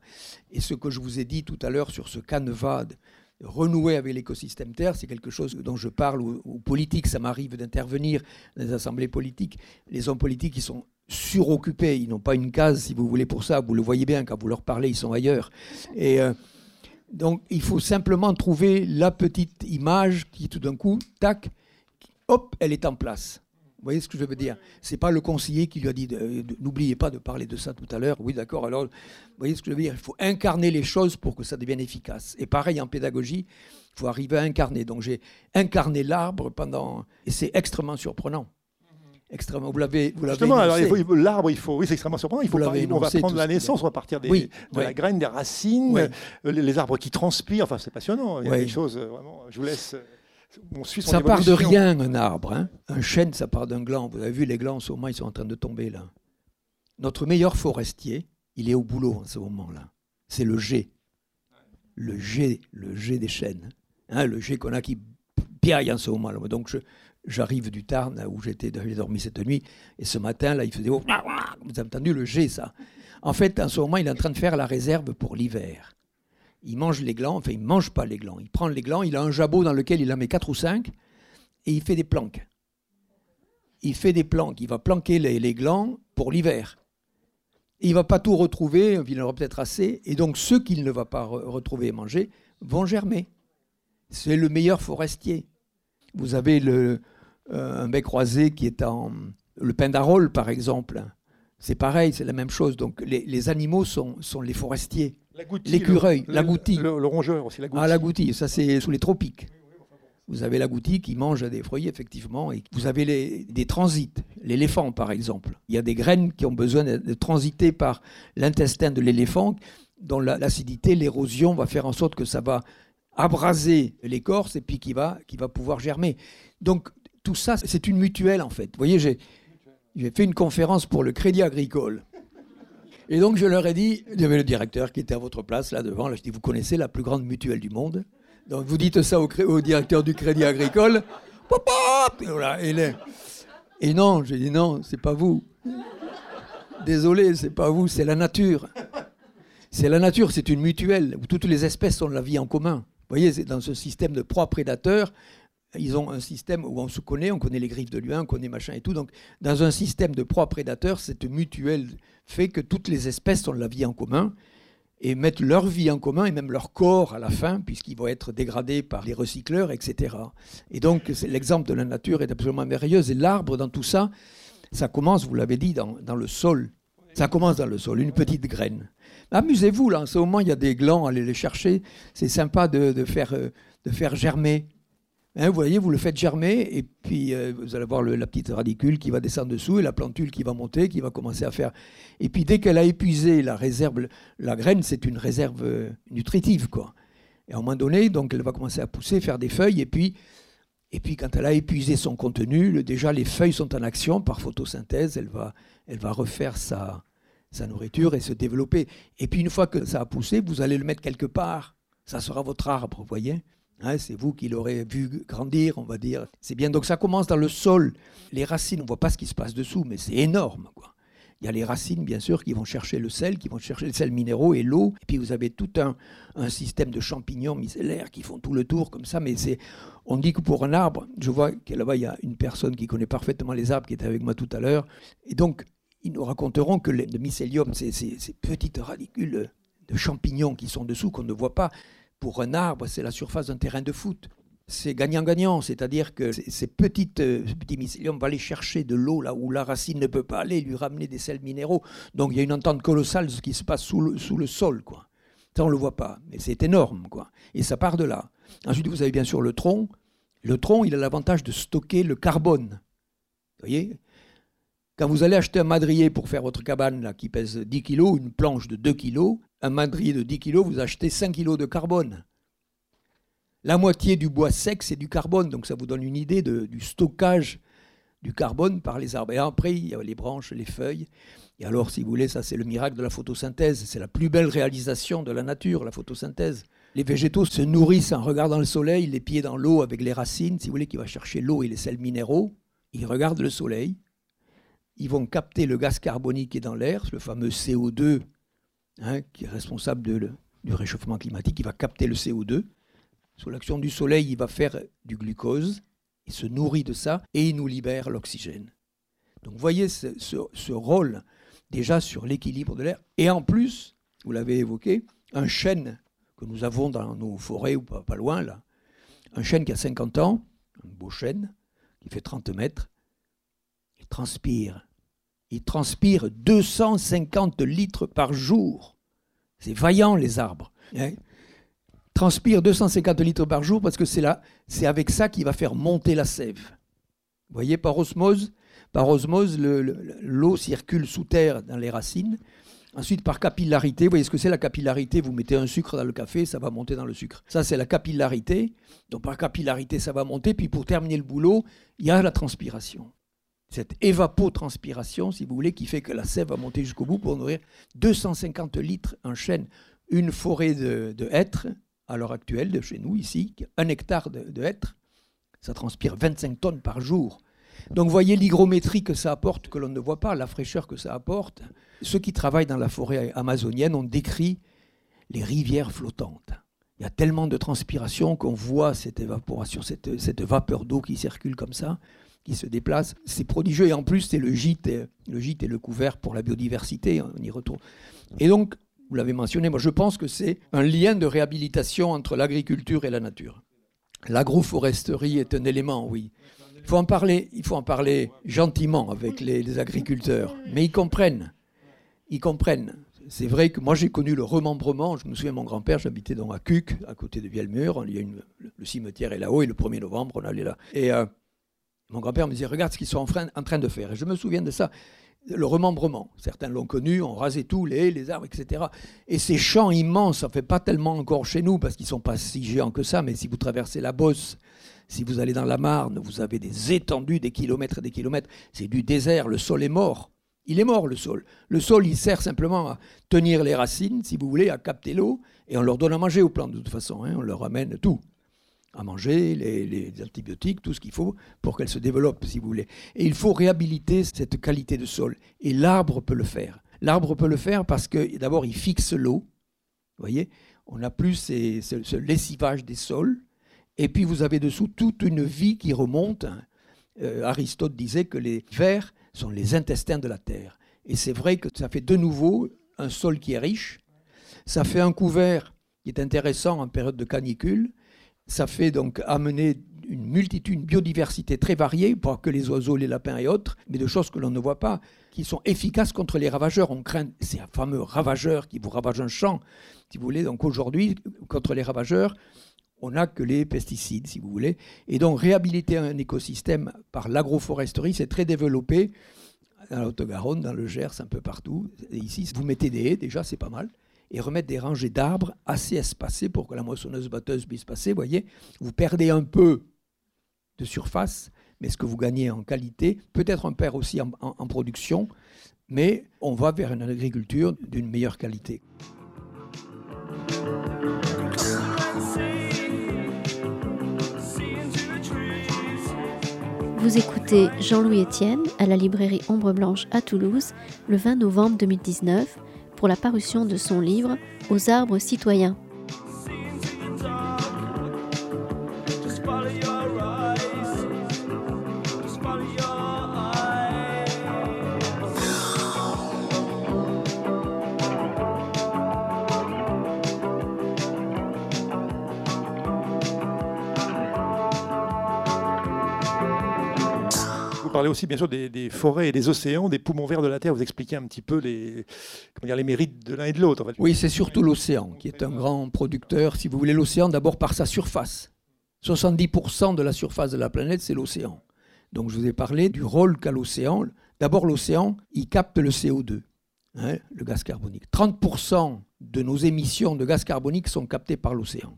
Et ce que je vous ai dit tout à l'heure sur ce canevas de renouer avec l'écosystème Terre, c'est quelque chose dont je parle aux, politiques. Ça m'arrive d'intervenir dans les assemblées politiques. Les hommes politiques, ils sont suroccupés. Ils n'ont pas une case, si vous voulez, pour ça. Vous le voyez bien, quand vous leur parlez, ils sont ailleurs. Et. Euh, donc il faut simplement trouver la petite image qui tout d'un coup, tac, hop, elle est en place. Vous voyez ce que je veux dire? C'est pas le conseiller qui lui a dit n'oubliez pas de parler de ça tout à l'heure. Oui, d'accord. Alors, vous voyez ce que je veux dire? Il faut incarner les choses pour que ça devienne efficace. Et pareil en pédagogie, il faut arriver à incarner. Donc j'ai incarné l'arbre pendant et c'est extrêmement surprenant. Extrêmement. Vous l'avez, vous Justement, alors l'arbre, il faut, oui, c'est extrêmement surprenant. Il faut pas, on va prendre la naissance, on va partir des, de la graine, des racines, euh, les, arbres qui transpirent. Enfin, c'est passionnant. Il y a des choses euh, vraiment. Je vous laisse. Ça part de rien, un arbre. Hein. Un chêne, ça part d'un gland. Vous avez vu, les glands, au moins, ils sont en train de tomber là. Notre meilleur forestier, il est au boulot en ce moment-là. C'est le G. Le G, le G des chênes. Hein, le G qu'on a qui piaille en ce moment-là. Donc, j'arrive du Tarn, où j'étais, j'ai dormi cette nuit, et ce matin, là, il faisait... Vous avez entendu le G, ça En fait, en ce moment, il est en train de faire la réserve pour l'hiver il mange les glands, enfin il ne mange pas les glands, il prend les glands, il a un jabot dans lequel il en met 4 ou 5 et il fait des planques. Il fait des planques, il va planquer les, glands pour l'hiver. Il ne va pas tout retrouver, il en aura peut-être assez, et donc ceux qu'il ne va pas retrouver et manger vont germer. C'est le meilleur forestier. Vous avez le, euh, un bec croisé qui est en. Le pindarole, par exemple. C'est pareil, c'est la même chose. Donc les, animaux sont, les forestiers. L'écureuil, l'agouti. Le, le, rongeur aussi, l'agouti. Ah, l'agouti, ça c'est sous les tropiques. Vous avez l'agouti qui mange des fruits, effectivement, et vous avez les, des transits, l'éléphant par exemple. Il y a des graines qui ont besoin de, transiter par l'intestin de l'éléphant, dont l'acidité, l'érosion va faire en sorte que ça va abraser l'écorce et puis qui va, qui va pouvoir germer. Donc tout ça, c'est une mutuelle en fait. Vous voyez, j'ai fait une conférence pour le Crédit Agricole. Et donc je leur ai dit, il y avait le directeur qui était à votre place là devant, là, je dis, vous connaissez la plus grande mutuelle du monde donc vous dites ça au, directeur du Crédit Agricole. et, et non, j'ai dit non, c'est pas vous. Désolé, c'est pas vous, c'est la nature. C'est la nature, c'est une mutuelle où toutes les espèces ont la vie en commun. Vous voyez, dans ce système de proies prédateurs, ils ont un système où on se connaît, on connaît les griffes de l'humain, on connaît machin et tout. Donc, dans un système de proies prédateurs, cette mutuelle fait que toutes les espèces ont la vie en commun et mettent leur vie en commun et même leur corps à la fin, puisqu'ils vont être dégradés par les recycleurs, etc. Et donc, l'exemple de la nature est absolument merveilleux. Et l'arbre, dans tout ça, ça commence, vous l'avez dit, dans, dans, le sol. Ça commence dans le sol, une petite graine. Amusez-vous, là, en ce moment, il y a des glands, allez les chercher. C'est sympa de, de, faire, euh, de faire germer Hein, vous voyez, vous le faites germer et puis euh, vous allez voir la petite radicule qui va descendre dessous et la plantule qui va monter, qui va commencer à faire. Et puis dès qu'elle a épuisé la réserve, la graine, c'est une réserve euh, nutritive, quoi. Et à un moment donné, donc elle va commencer à pousser, faire des feuilles et puis, et puis quand elle a épuisé son contenu, déjà les feuilles sont en action par photosynthèse, elle va, elle va refaire sa, sa nourriture et se développer. Et puis une fois que ça a poussé, vous allez le mettre quelque part. Ça sera votre arbre, vous voyez Hein, c'est vous qui l'aurez vu grandir, on va dire. C'est bien. Donc ça commence dans le sol. Les racines, on ne voit pas ce qui se passe dessous, mais c'est énorme. Il y a les racines, bien sûr, qui vont chercher le sel, qui vont chercher les sels minéraux et l'eau. Et puis vous avez tout un, un, système de champignons micellaires qui font tout le tour comme ça. Mais c'est, on dit que pour un arbre, je vois que là-bas, il y a une personne qui connaît parfaitement les arbres qui était avec moi tout à l'heure. Et donc, ils nous raconteront que le mycélium, c'est ces petites radicules de champignons qui sont dessous, qu'on ne voit pas pour un arbre, c'est la surface d'un terrain de foot. C'est gagnant-gagnant, c'est-à-dire que ces petites, euh, ce petit mycélium va aller chercher de l'eau là où la racine ne peut pas aller, lui ramener des sels minéraux. Donc il y a une entente colossale ce qui se passe sous le, sol. Quoi. Ça, on ne le voit pas, mais c'est énorme. Et ça part de là. Ensuite, vous avez bien sûr le tronc. Le tronc, il a l'avantage de stocker le carbone. Vous voyez? Quand vous allez acheter un madrier pour faire votre cabane qui pèse 10 kg, une planche de 2 kg, un madrier de 10 kg, vous achetez 5 kg de carbone. La moitié du bois sec, c'est du carbone, donc ça vous donne une idée du stockage du carbone par les arbres. Et après, il y a les branches, les feuilles. Et alors, si vous voulez, ça c'est le miracle de la photosynthèse. C'est la plus belle réalisation de la nature, la photosynthèse. Les végétaux se nourrissent en regardant le soleil, les pieds dans l'eau avec les racines, si vous voulez, qui va chercher l'eau et les sels minéraux. Ils regardent le soleil. Ils vont capter le gaz carbonique qui est dans l'air, le fameux CO2 Hein, qui est responsable du réchauffement climatique, il va capter le CO2. Sous l'action du soleil, il va faire du glucose, il se nourrit de ça et il nous libère l'oxygène. Donc vous voyez ce, rôle déjà sur l'équilibre de l'air. Et en plus, vous l'avez évoqué, un chêne que nous avons dans nos forêts ou pas, pas loin là, un chêne qui a 50 ans, un beau chêne, qui fait 30 mètres, il transpire il transpire 250 litres par jour. C'est vaillant, les arbres. Hein. transpire 250 litres par jour parce que c'est avec ça qu'il va faire monter la sève. Vous voyez, par osmose, par osmose, l'eau circule sous terre dans les racines. Ensuite, par capillarité, vous voyez ce que c'est la capillarité? Vous mettez un sucre dans le café, ça va monter dans le sucre. Ça, c'est la capillarité. Donc, par capillarité, ça va monter. Puis, pour terminer le boulot, il y a la transpiration cette évapotranspiration, si vous voulez, qui fait que la sève va monter jusqu'au bout pour nourrir 250 litres en chêne. Une forêt de, hêtres, à l'heure actuelle, de chez nous, ici, un hectare de, hêtres, ça transpire 25 tonnes par jour. Donc voyez l'hygrométrie que ça apporte, que l'on ne voit pas, la fraîcheur que ça apporte. Ceux qui travaillent dans la forêt amazonienne ont décrit les rivières flottantes. Il y a tellement de transpiration qu'on voit cette évaporation, cette vapeur d'eau qui circule comme ça qui se déplacent. C'est prodigieux et en plus c'est le gîte, le gîte et le couvert pour la biodiversité, on y retourne. Et donc, vous l'avez mentionné, moi je pense que c'est un lien de réhabilitation entre l'agriculture et la nature. L'agroforesterie est un élément, oui. Il faut en parler, il faut en parler gentiment avec les, agriculteurs, mais ils comprennent. Ils comprennent. C'est vrai que moi j'ai connu le remembrement. Je me souviens, mon grand-père, j'habitais dans à Cuc, à côté de Vielmur. Il y a le cimetière est là-haut et le 1er novembre, on allait là. Et euh, mon grand-père me disait Regarde ce qu'ils sont en train, de faire. Et je me souviens de ça le remembrement. Certains l'ont connu, on rasait tout, les les arbres, etc. Et ces champs immenses, ça ne fait pas tellement encore chez nous, parce qu'ils ne sont pas si géants que ça, mais si vous traversez la Bosse, si vous allez dans la Marne, vous avez des étendues, des kilomètres et des kilomètres. C'est du désert, le sol est mort. Il est mort, le sol. Le sol, il sert simplement à tenir les racines, si vous voulez, à capter l'eau, et on leur donne à manger aux plantes, de toute façon. Hein. on leur amène tout à manger, les, antibiotiques, tout ce qu'il faut pour qu'elle se développe, si vous voulez. Et il faut réhabiliter cette qualité de sol. Et l'arbre peut le faire. L'arbre peut le faire parce que d'abord, il fixe l'eau. Vous voyez, on n'a plus ce, lessivage des sols. Et puis, vous avez dessous toute une vie qui remonte. Euh, Aristote disait que les vers sont les intestins de la terre. Et c'est vrai que ça fait de nouveau un sol qui est riche. Ça fait un couvert qui est intéressant en période de canicule ça fait donc amener une multitude, une biodiversité très variée, pas que les oiseaux, les lapins et autres, mais de choses que l'on ne voit pas, qui sont efficaces contre les ravageurs. On craint ces fameux ravageurs qui vous ravagent un champ, si vous voulez. Donc aujourd'hui, contre les ravageurs, on n'a que les pesticides, si vous voulez. Et donc réhabiliter un écosystème par l'agroforesterie, c'est très développé dans la Haute-Garonne, dans le Gers, un peu partout. Ici, vous mettez des haies, déjà, c'est pas mal et remettre des rangées d'arbres assez espacées pour que la moissonneuse-batteuse puisse passer. voyez, vous perdez un peu de surface, mais ce que vous gagnez en qualité, peut-être on perd aussi en, production, mais on va vers une agriculture d'une meilleure qualité. Vous écoutez Jean-Louis Etienne à la librairie Ombre Blanche à Toulouse le 20 novembre 2019 pour la parution de son livre Aux arbres citoyens. Parlez aussi bien sûr des, forêts et des océans, des poumons verts de la Terre. Vous expliquez un petit peu les, comment dire, les mérites de l'un et de l'autre. Oui, c'est surtout l'océan qui est un grand producteur. Si vous voulez, l'océan d'abord par sa surface. 70% de la surface de la planète, c'est l'océan. Donc je vous ai parlé du rôle qu'a l'océan. D'abord, l'océan, il capte le CO2, hein, le gaz carbonique. 30% de nos émissions de gaz carbonique sont captées par l'océan.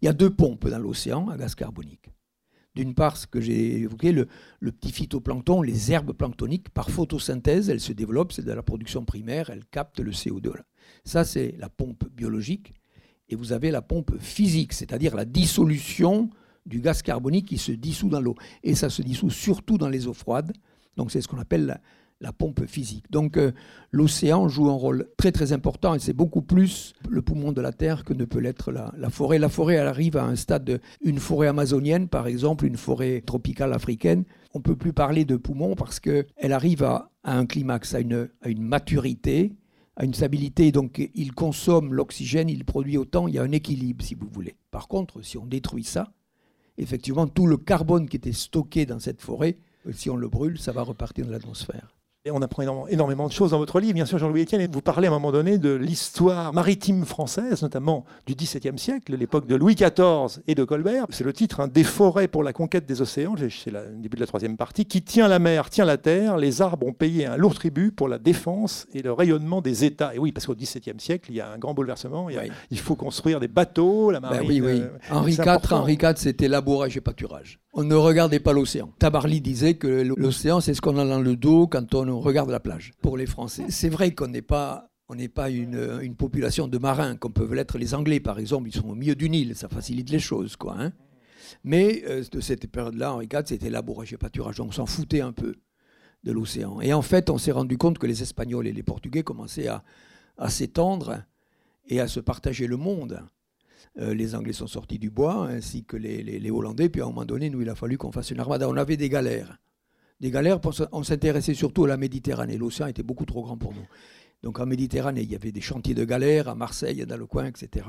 Il y a deux pompes dans l'océan à gaz carbonique. D'une part, ce que j'ai évoqué, le, petit phytoplancton, les herbes planctoniques, par photosynthèse, elles se développent, c'est de la production primaire, elles captent le CO2. Ça, c'est la pompe biologique. Et vous avez la pompe physique, c'est-à-dire la dissolution du gaz carbonique qui se dissout dans l'eau. Et ça se dissout surtout dans les eaux froides. Donc c'est ce qu'on appelle la pompe physique. Donc euh, l'océan joue un rôle très très important et c'est beaucoup plus le poumon de la Terre que ne peut l'être la, forêt. La forêt, elle arrive à un stade de une forêt amazonienne, par exemple, une forêt tropicale africaine. On ne peut plus parler de poumon parce qu'elle arrive à, un climax, à une, à une maturité, à une stabilité. Donc il consomme l'oxygène, il produit autant, il y a un équilibre si vous voulez. Par contre, si on détruit ça, effectivement, tout le carbone qui était stocké dans cette forêt, si on le brûle, ça va repartir dans l'atmosphère on apprend énormément de choses dans votre livre, bien sûr, Jean-Louis Etienne, et vous parlez à un moment donné de l'histoire maritime française, notamment du XVIIe siècle, l'époque de Louis XIV et de Colbert. C'est le titre, hein, Des forêts pour la conquête des océans, c'est le début de la troisième partie, qui tient la mer, tient la terre, les arbres ont payé un lourd tribut pour la défense et le rayonnement des États. Et oui, parce qu'au XVIIe siècle, il y a un grand bouleversement, il, faut construire des bateaux, la ben marine. oui, oui. Euh, Henri IV, Henri IV, c'était labourage et pâturage. On ne regardait pas l'océan. Tabarly disait que l'océan, c'est ce qu'on a dans le dos quand on regarde la plage. Pour les Français, c'est vrai qu'on n'est pas on n'est pas une, population de marins comme peuvent l'être les Anglais, par exemple. Ils sont au milieu du Nil, ça facilite les choses, quoi. Hein. Mais euh, de cette période-là, Henri IV, c'était labourage et pâturage. On s'en foutait un peu de l'océan. Et en fait, on s'est rendu compte que les Espagnols et les Portugais commençaient à s'étendre et à se partager le monde. Euh, les Anglais sont sortis du bois, ainsi que les, Hollandais. Puis à un moment donné, nous, il a fallu qu'on fasse une armada. On avait des galères. Des galères, on s'intéressait surtout à la Méditerranée. L'océan était beaucoup trop grand pour nous. Donc en Méditerranée, il y avait des chantiers de galères, à Marseille, dans le coin, etc.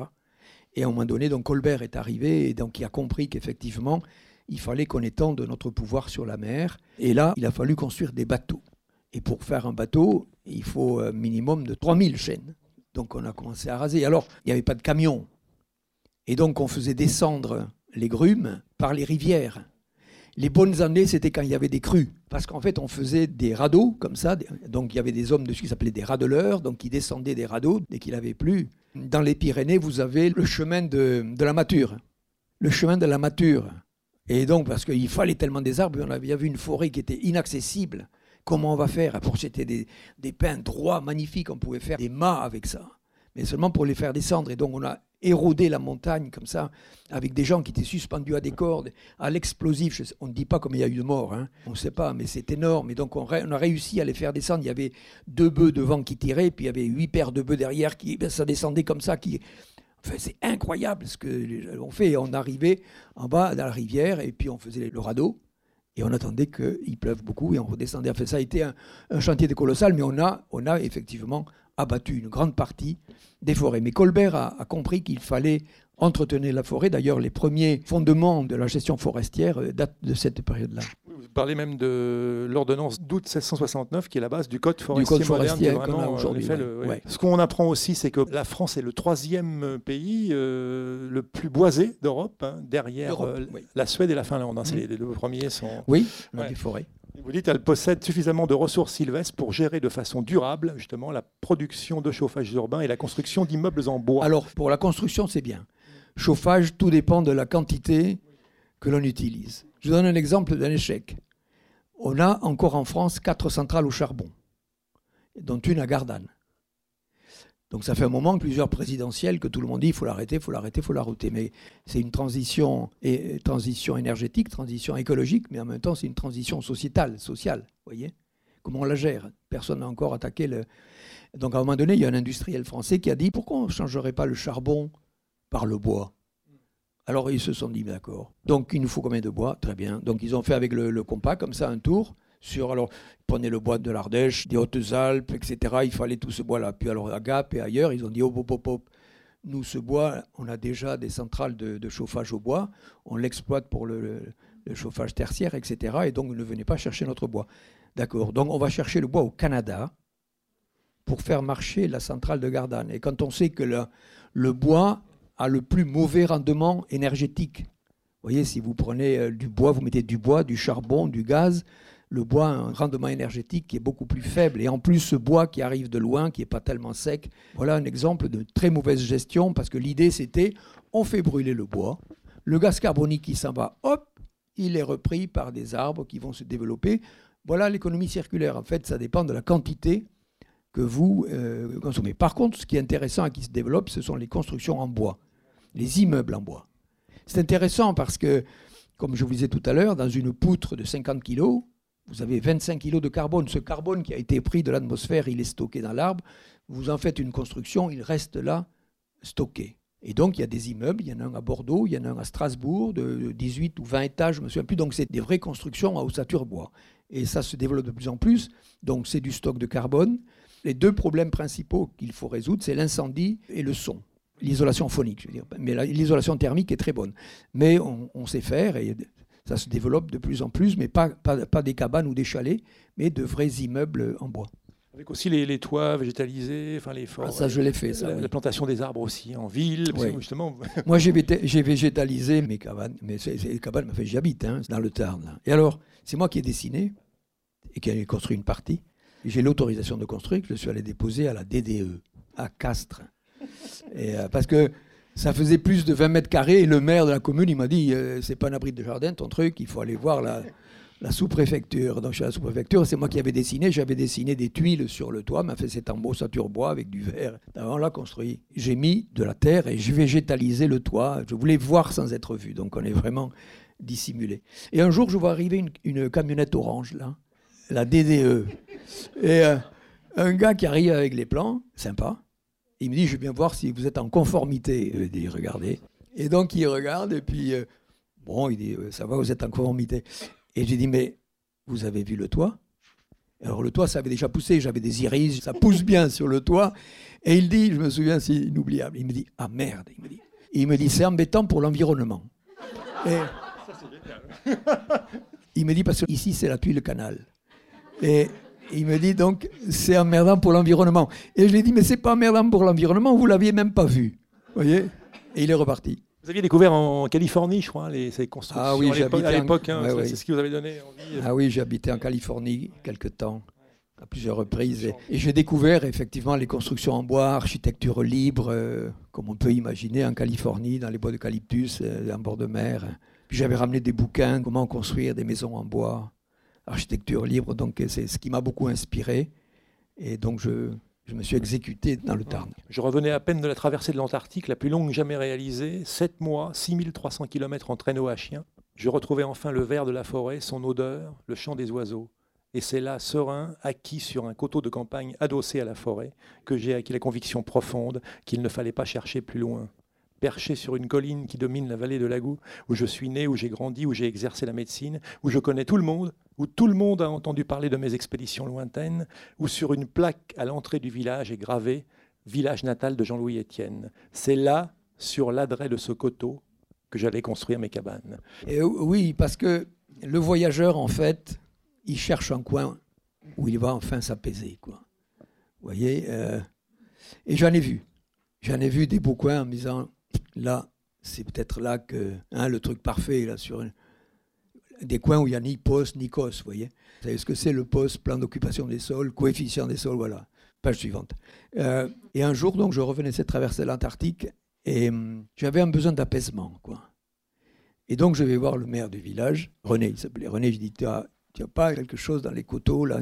Et à un moment donné, donc Colbert est arrivé et donc il a compris qu'effectivement, il fallait qu'on étende notre pouvoir sur la mer. Et là, il a fallu construire des bateaux. Et pour faire un bateau, il faut un minimum de 3000 chaînes. Donc on a commencé à raser. Alors, il n'y avait pas de camion. Et donc on faisait descendre les grumes par les rivières. Les bonnes années, c'était quand il y avait des crues. Parce qu'en fait, on faisait des radeaux comme ça. Donc il y avait des hommes dessus qui s'appelaient des radeleurs, donc qui descendaient des radeaux dès qu'il avait plu. Dans les Pyrénées, vous avez le chemin de, la mature. Le chemin de la mature. Et donc, parce qu'il fallait tellement des arbres, on avait une forêt qui était inaccessible. Comment on va faire? Pour c'était des, des pins droits, magnifiques, on pouvait faire des mâts avec ça. Mais seulement pour les faire descendre. Et donc, on a érodé la montagne comme ça, avec des gens qui étaient suspendus à des cordes, à l'explosif. On ne dit pas combien il y a eu de morts, hein. on ne sait pas, mais c'est énorme. Et donc on, a réussi à les faire descendre. Il y avait deux bœufs devant qui tiraient, puis il y avait huit paires de bœufs derrière qui, ben, ça descendait comme ça. Qui, enfin, c'est incroyable ce que l'on fait. On arrivait en bas dans la rivière et puis on faisait le radeau. Et on attendait qu'il pleuve beaucoup et on redescendait. Enfin, ça a été un, chantier colossal, mais on a, on a effectivement abattu une grande partie des forêts. Mais Colbert a, compris qu'il fallait entretenir la forêt. D'ailleurs, les premiers fondements de la gestion forestière euh, datent de cette période-là. Vous parlez même de l'ordonnance d'août 1669, qui est la base du code forestier, du code forestier moderne. Euh, aujourd'hui, Ce qu'on apprend aussi, c'est que la France est le troisième pays euh, le plus boisé d'Europe, hein, derrière la Suède et la Finlande. Hein. les, deux premiers sont. Oui, des forêts. Vous dites qu'elle possède suffisamment de ressources sylvestres pour gérer de façon durable justement la production de chauffage urbain et la construction d'immeubles en bois. Alors pour la construction, c'est bien. Chauffage, tout dépend de la quantité que l'on utilise. Je vous donne un exemple d'un échec. On a encore en France quatre centrales au charbon, dont une à Gardanne. Donc ça fait un moment, plusieurs présidentielles, que tout le monde dit il faut l'arrêter, il faut l'arrêter, il faut l'arrêter. Mais c'est une transition, et, transition énergétique, transition écologique, mais en même temps c'est une transition sociétale, sociale. voyez? Comment on la gère? Personne n'a encore attaqué le... Donc à un moment donné, il y a un industriel français qui a dit pourquoi on ne changerait pas le charbon par le bois? Alors ils se sont dit d'accord. Donc il nous faut combien de bois? Très bien. Donc ils ont fait avec le, le compas comme ça un tour sur, alors, prenez le bois de l'Ardèche, des Hautes-Alpes, etc. Il fallait tout ce bois-là. Puis alors, à Gap et ailleurs, ils ont dit, hop, hop, hop. Nous, ce bois, on a déjà des centrales de, chauffage au bois. On l'exploite pour le, chauffage tertiaire, etc. Et donc, ne venez pas chercher notre bois. D'accord. Donc, on va chercher le bois au Canada pour faire marcher la centrale de Gardanne. Et quand on sait que le, le bois a le plus mauvais rendement énergétique, vous voyez, si vous prenez euh, du bois, vous mettez du bois, du charbon, du gaz, le bois a un rendement énergétique qui est beaucoup plus faible. Et en plus, ce bois qui arrive de loin, qui n'est pas tellement sec, voilà un exemple de très mauvaise gestion parce que l'idée c'était on fait brûler le bois, le gaz carbonique qui s'en va, hop, il est repris par des arbres qui vont se développer. Voilà l'économie circulaire. En fait, ça dépend de la quantité que vous euh, consommez. Par contre, ce qui est intéressant et qui se développe, ce sont les constructions en bois, les immeubles en bois. C'est intéressant parce que, comme je vous disais tout à l'heure, dans une poutre de 50 kg, vous avez 25 kg de carbone. Ce carbone qui a été pris de l'atmosphère, il est stocké dans l'arbre. Vous en faites une construction, il reste là, stocké. Et donc, il y a des immeubles, il y en a un à Bordeaux, il y en a un à Strasbourg, de 18 ou 20 étages, je ne me souviens plus. Donc, c'est des vraies constructions à ossature bois. Et ça se développe de plus en plus. Donc, c'est du stock de carbone. Les deux problèmes principaux qu'il faut résoudre, c'est l'incendie et le son. L'isolation phonique, je veux dire. Mais l'isolation thermique est très bonne. Mais on, on sait faire, et ça se développe de plus en plus, mais pas, pas, des cabanes ou des chalets, mais de vrais immeubles en bois. Avec aussi les, toits végétalisés, enfin les forêts. Ah, ça, je l'ai fait, ça. La, plantation des arbres aussi en ville, justement. Moi, j'ai végétalisé mes cabanes, mais c'est les cabanes, fait, j'y habite, hein, dans le Tarn. Et alors, c'est moi qui ai dessiné et qui ai construit une partie. J'ai l'autorisation de construire, je suis allé déposer à la DDE, à Castres. Et, euh, parce que ça faisait plus de 20 mètres carrés et le maire de la commune, il m'a dit euh, c'est pas un abri de jardin ton truc, il faut aller voir la, sous-préfecture. Donc, chez la sous-préfecture, c'est moi qui avais dessiné. J'avais dessiné des tuiles sur le toit, m'a fait cet embossature bois avec du verre. Avant, l'a construit. J'ai mis de la terre et j'ai végétalisé le toit. Je voulais voir sans être vu. Donc, on est vraiment dissimulé. Et un jour, je vois arriver une, camionnette orange, la DDE. Et euh, un gars qui arrive avec les plans, sympa. Il me dit, je vais bien voir si vous êtes en conformité. Il dit, regardez. Et donc, il regarde, et puis, euh, bon, il dit, euh, ça va, vous êtes en conformité. Et j'ai dit, mais vous avez vu le toit? Alors, le toit, ça avait déjà poussé, j'avais des iris, ça pousse bien sur le toit. Et il dit, je me souviens, c'est inoubliable, il me dit, ah merde, il me dit, il me dit, c'est embêtant pour l'environnement. il me dit, parce que ici, c'est la tuile canal. Et il me dit, donc, c'est emmerdant pour l'environnement. Et je lui ai dit, mais c'est pas emmerdant pour l'environnement, vous l'aviez même pas vu. Vous voyez? Et il est reparti. Vous aviez découvert en Californie, je crois, les, ces constructions ah oui, à l'époque. Hein, c'est ce qui vous avait donné envie. Ah oui, j'ai habité en Californie quelque temps, à plusieurs reprises. Et, j'ai découvert effectivement les constructions en bois, architecture libre, euh, comme on peut imaginer en Californie, dans les bois d'eucalyptus, euh, en bord de mer. Puis j'avais ramené des bouquins, comment construire des maisons en bois, architecture libre. Donc c'est ce qui m'a beaucoup inspiré. Et donc je, je me suis exécuté dans le Tarn. Je revenais à peine de la traversée de l'Antarctique, la plus longue jamais réalisée, 7 mois, 6300 km en traîneau à chien. Je retrouvais enfin le vert de la forêt, son odeur, le chant des oiseaux. Et c'est là, serein, acquis sur un coteau de campagne adossé à la forêt, que j'ai acquis la conviction profonde qu'il ne fallait pas chercher plus loin perché sur une colline qui domine la vallée de Lagou, où je suis né, où j'ai grandi, où j'ai exercé la médecine, où je connais tout le monde, où tout le monde a entendu parler de mes expéditions lointaines, où sur une plaque à l'entrée du village est gravé Village natal de Jean-Louis Étienne. C'est là, sur l'adret de ce coteau, que j'allais construire mes cabanes. Et oui, parce que le voyageur, en fait, il cherche un coin où il va enfin s'apaiser. Vous voyez euh, Et j'en ai vu. J'en ai vu des beaux coins en me disant Là, c'est peut-être là que hein, le truc parfait, là, sur des coins où il n'y a ni poste ni cos, vous voyez. Vous savez ce que c'est le poste, plan d'occupation des sols, coefficient des sols, voilà. Page suivante. Euh, et un jour, donc, je revenais de traverser l'Antarctique et hum, j'avais un besoin d'apaisement, quoi. Et donc, je vais voir le maire du village, René, il s'appelait René, je dis, tu n'as pas quelque chose dans les coteaux, là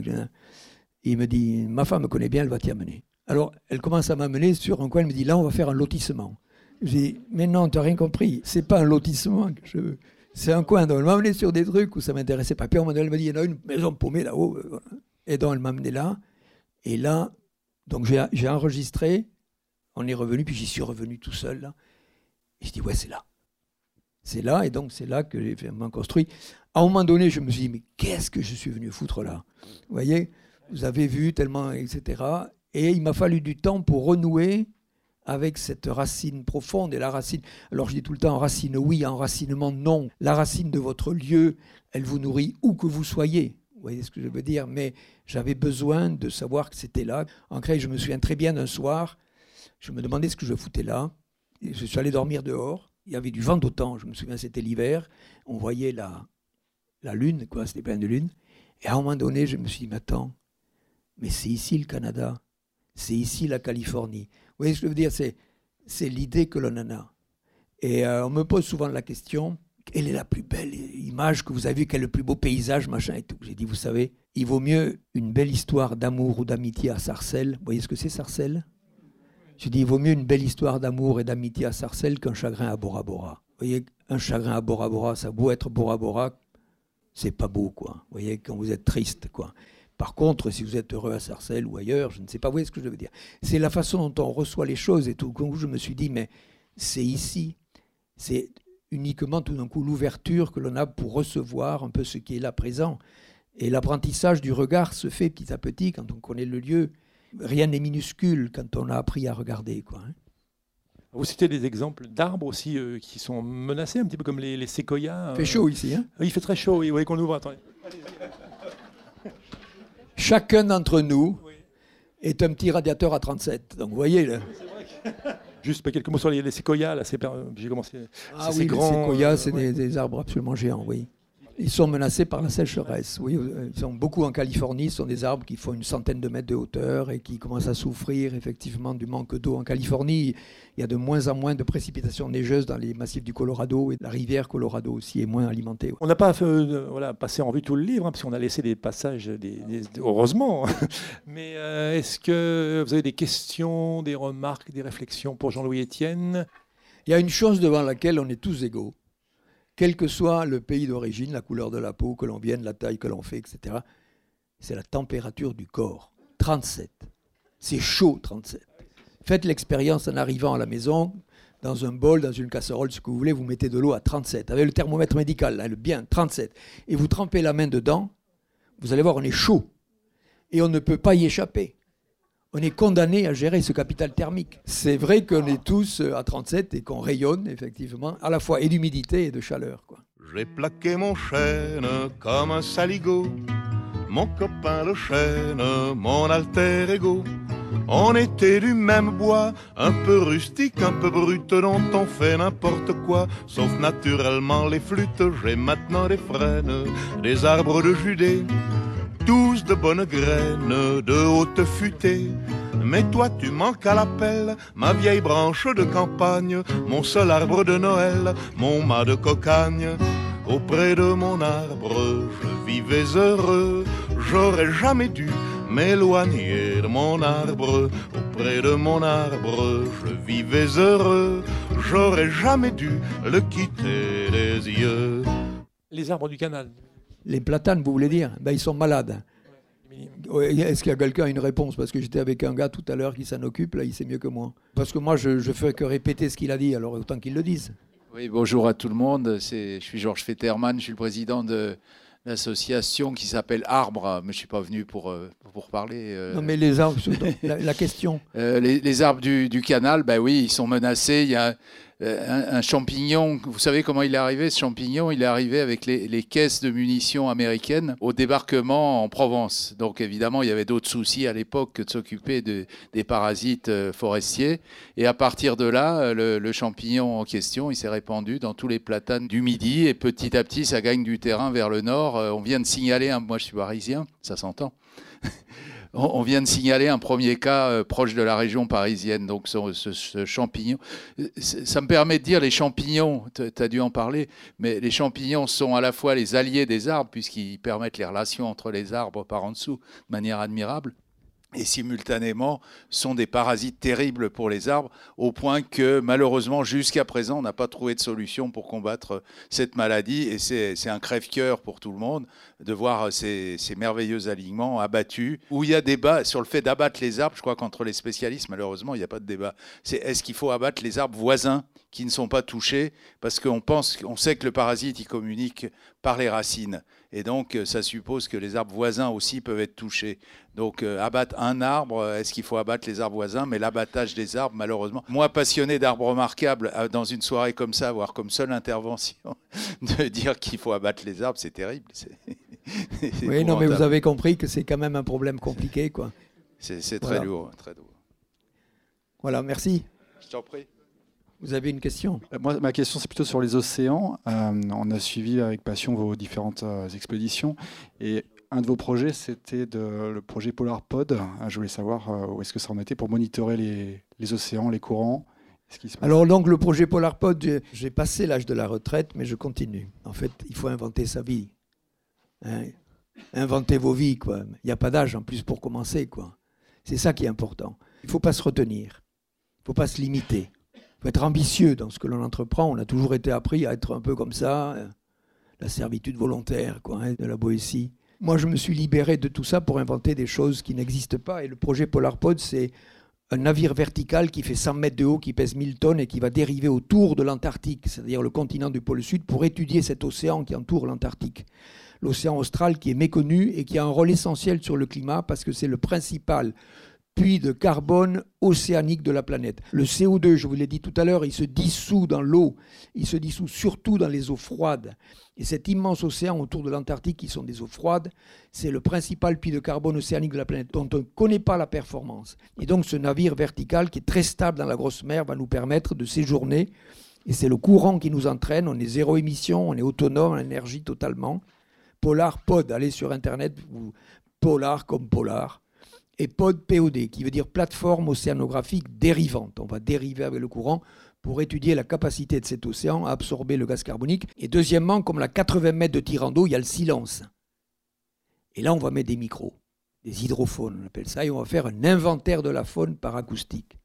Il me dit, ma femme me connaît bien, elle va t'y amener. Alors, elle commence à m'amener sur un coin, elle me dit, là, on va faire un lotissement. J'ai dit, mais non, tu n'as rien compris. C'est pas un lotissement que je veux. C'est un coin. Donc, elle m'a amené sur des trucs où ça m'intéressait pas. Puis, elle m'a dit, il y en a une maison paumée là-haut. Euh, et donc, elle m'a amené là. Et là, donc, j'ai enregistré. On est revenu, puis j'y suis revenu tout seul, là. Et je dis, ouais, c'est là. C'est là, et donc, c'est là que j'ai vraiment construit. À un moment donné, je me suis dit, mais qu'est-ce que je suis venu foutre là? Vous voyez Vous avez vu tellement, etc. Et il m'a fallu du temps pour renouer avec cette racine profonde et la racine. Alors je dis tout le temps racine oui, enracinement non. La racine de votre lieu, elle vous nourrit où que vous soyez. Vous voyez ce que je veux dire? Mais j'avais besoin de savoir que c'était là. En Creil, je me souviens très bien d'un soir, je me demandais ce que je foutais là. je suis allé dormir dehors. Il y avait du vent d'autant. Je me souviens, c'était l'hiver. On voyait la, la lune, quoi. C'était plein de lune. Et à un moment donné, je me suis dit, mais attends, mais c'est ici le Canada. C'est ici la Californie. Vous voyez ce que je veux dire? C'est, l'idée que l'on en a. Et euh, on me pose souvent la question quelle est la plus belle image que vous avez vue? Quel est le plus beau paysage Machin et tout? J'ai dit vous savez, il vaut mieux une belle histoire d'amour ou d'amitié à Sarcelles. Vous voyez ce que c'est Sarcelles? J'ai dit il vaut mieux une belle histoire d'amour et d'amitié à Sarcelles qu'un chagrin à Bora Bora. Vous voyez, un chagrin à Bora Bora, ça a beau être Bora Bora, c'est pas beau, quoi. Vous voyez, quand vous êtes triste, quoi. Par contre, si vous êtes heureux à Sarcelles ou ailleurs, je ne sais pas, vous voyez ce que je veux dire. C'est la façon dont on reçoit les choses et tout coup, je me suis dit, mais c'est ici. C'est uniquement tout d'un coup l'ouverture que l'on a pour recevoir un peu ce qui est là présent. Et l'apprentissage du regard se fait petit à petit quand on connaît le lieu. Rien n'est minuscule quand on a appris à regarder. Quoi, hein. Vous citez des exemples d'arbres aussi euh, qui sont menacés, un petit peu comme les, séquoias. Il fait chaud ici. Hein il fait très chaud, oui, vous voyez qu'on ouvre. Attendez. Chacun d'entre nous est un petit radiateur à 37. Donc vous voyez. Là. Juste quelques mots sur les, séquoias. Là, j'ai commencé. Ah oui, les séquoias, c'est des, des, arbres absolument géants, oui. Ils sont menacés par la sécheresse. Oui, ils sont beaucoup en Californie. Ce sont des arbres qui font une centaine de mètres de hauteur et qui commencent à souffrir effectivement du manque d'eau. En Californie, il y a de moins en moins de précipitations neigeuses dans les massifs du Colorado et la rivière Colorado aussi est moins alimentée. On n'a pas euh, voilà, passé en vue tout le livre, hein, parce qu'on a laissé des passages, des, heureusement. Mais euh, est-ce que vous avez des questions, des remarques, des réflexions pour Jean-Louis Etienne? Il y a une chose devant laquelle on est tous égaux quel que soit le pays d'origine, la couleur de la peau, que l'on vienne, la taille que l'on fait, etc., c'est la température du corps. 37. C'est chaud, 37. Faites l'expérience en arrivant à la maison, dans un bol, dans une casserole, ce que vous voulez, vous mettez de l'eau à 37, avec le thermomètre médical, le bien, 37, et vous trempez la main dedans, vous allez voir, on est chaud. Et on ne peut pas y échapper. On est condamné à gérer ce capital thermique. C'est vrai qu'on est tous à 37 et qu'on rayonne effectivement à la fois et d'humidité et de chaleur. J'ai plaqué mon chêne comme un saligot, mon copain le chêne, mon alter ego. On était du même bois, un peu rustique, un peu brut, dont on fait n'importe quoi, sauf naturellement les flûtes. J'ai maintenant des frênes, des arbres de Judée, tous de bonnes graines, de haute futée. Mais toi tu manques à l'appel, ma vieille branche de campagne, mon seul arbre de Noël, mon mât de cocagne. Auprès de mon arbre, je vivais heureux, j'aurais jamais dû m'éloigner de mon arbre. Auprès de mon arbre, je vivais heureux, j'aurais jamais dû le quitter des yeux. Les arbres du canal. Les platanes, vous voulez dire ben, Ils sont malades. Est-ce qu'il y a quelqu'un a une réponse? Parce que j'étais avec un gars tout à l'heure qui s'en occupe, là il sait mieux que moi. Parce que moi je, je fais que répéter ce qu'il a dit, alors autant qu'il le dise. Oui, bonjour à tout le monde. Je suis Georges Fetterman, je suis le président de l'association qui s'appelle Arbre, mais je ne suis pas venu pour, euh, pour parler. Euh. Non, mais les arbres, la, question. Euh, les, arbres du, du, canal, ben oui, ils sont menacés. Il y a euh, un, champignon, vous savez comment il est arrivé ce champignon? Il est arrivé avec les, caisses de munitions américaines au débarquement en Provence. Donc évidemment, il y avait d'autres soucis à l'époque que de s'occuper de, des parasites euh, forestiers. Et à partir de là, le, le champignon en question, il s'est répandu dans tous les platanes du Midi. Et petit à petit, ça gagne du terrain vers le nord. Euh, on vient de signaler, moi je suis parisien, ça s'entend on vient de signaler un premier cas euh, proche de la région parisienne, donc ce, champignon. Ça me permet de dire les champignons, tu as dû en parler, mais les champignons sont à la fois les alliés des arbres, puisqu'ils permettent les relations entre les arbres par en dessous de manière admirable, et simultanément sont des parasites terribles pour les arbres, au point que malheureusement jusqu'à présent on n'a pas trouvé de solution pour combattre cette maladie, et c'est un crève-cœur pour tout le monde de voir ces, merveilleux alignements abattus, où il y a débat sur le fait d'abattre les arbres, je crois qu'entre les spécialistes malheureusement il n'y a pas de débat, c'est est-ce qu'il faut abattre les arbres voisins qui ne sont pas touchés, parce qu'on pense, on sait que le parasite il communique par les racines. Et donc, euh, ça suppose que les arbres voisins aussi peuvent être touchés. Donc, euh, abattre un arbre, euh, est-ce qu'il faut abattre les arbres voisins? Mais l'abattage des arbres, malheureusement, moi, passionné d'arbres remarquables, dans une soirée comme ça, avoir comme seule intervention de dire qu'il faut abattre les arbres, c'est terrible. oui, non, mais vous avez compris que c'est quand même un problème compliqué, quoi. C'est très lourd, très lourd. Voilà, merci. Je t'en prie. Vous avez une question? Euh, Moi, ma question, c'est plutôt sur les océans. Euh, on a suivi avec passion vos différentes euh, expéditions. Et un de vos projets, c'était le projet Polar Pod. Je voulais savoir où est-ce que ça en était pour monitorer les, océans, les courants? Alors donc le projet Polar Pod, j'ai passé l'âge de la retraite, mais je continue. En fait, il faut inventer sa vie. Hein. Inventez vos vies, quoi. Il n'y a pas d'âge en plus pour commencer, quoi. C'est ça qui est important. Il ne faut pas se retenir. Il ne faut pas se limiter être ambitieux dans ce que l'on entreprend. On a toujours été appris à être un peu comme ça, euh, la servitude volontaire quoi, hein, de la Boétie. Moi, je me suis libéré de tout ça pour inventer des choses qui n'existent pas. Et le projet Polarpod, c'est un navire vertical qui fait 100 mètres de haut, qui pèse 1000 tonnes et qui va dériver autour de l'Antarctique, c'est-à-dire le continent du pôle sud, pour étudier cet océan qui entoure l'Antarctique. L'océan austral qui est méconnu et qui a un rôle essentiel sur le climat parce que c'est le principal puits de carbone océanique de la planète. Le CO2, je vous l'ai dit tout à l'heure, il se dissout dans l'eau, il se dissout surtout dans les eaux froides. Et cet immense océan autour de l'Antarctique, qui sont des eaux froides, c'est le principal puits de carbone océanique de la planète, dont on ne connaît pas la performance. Et donc ce navire vertical, qui est très stable dans la grosse mer, va nous permettre de séjourner. Et c'est le courant qui nous entraîne, on est zéro émission, on est autonome en énergie totalement. Polar Pod, allez sur Internet, Polar comme Polar et POD, POD, qui veut dire plateforme océanographique dérivante. On va dériver avec le courant pour étudier la capacité de cet océan à absorber le gaz carbonique. Et deuxièmement, comme la 80 mètres de tirant d'eau, il y a le silence. Et là, on va mettre des micros, des hydrophones, on appelle ça, et on va faire un inventaire de la faune par acoustique.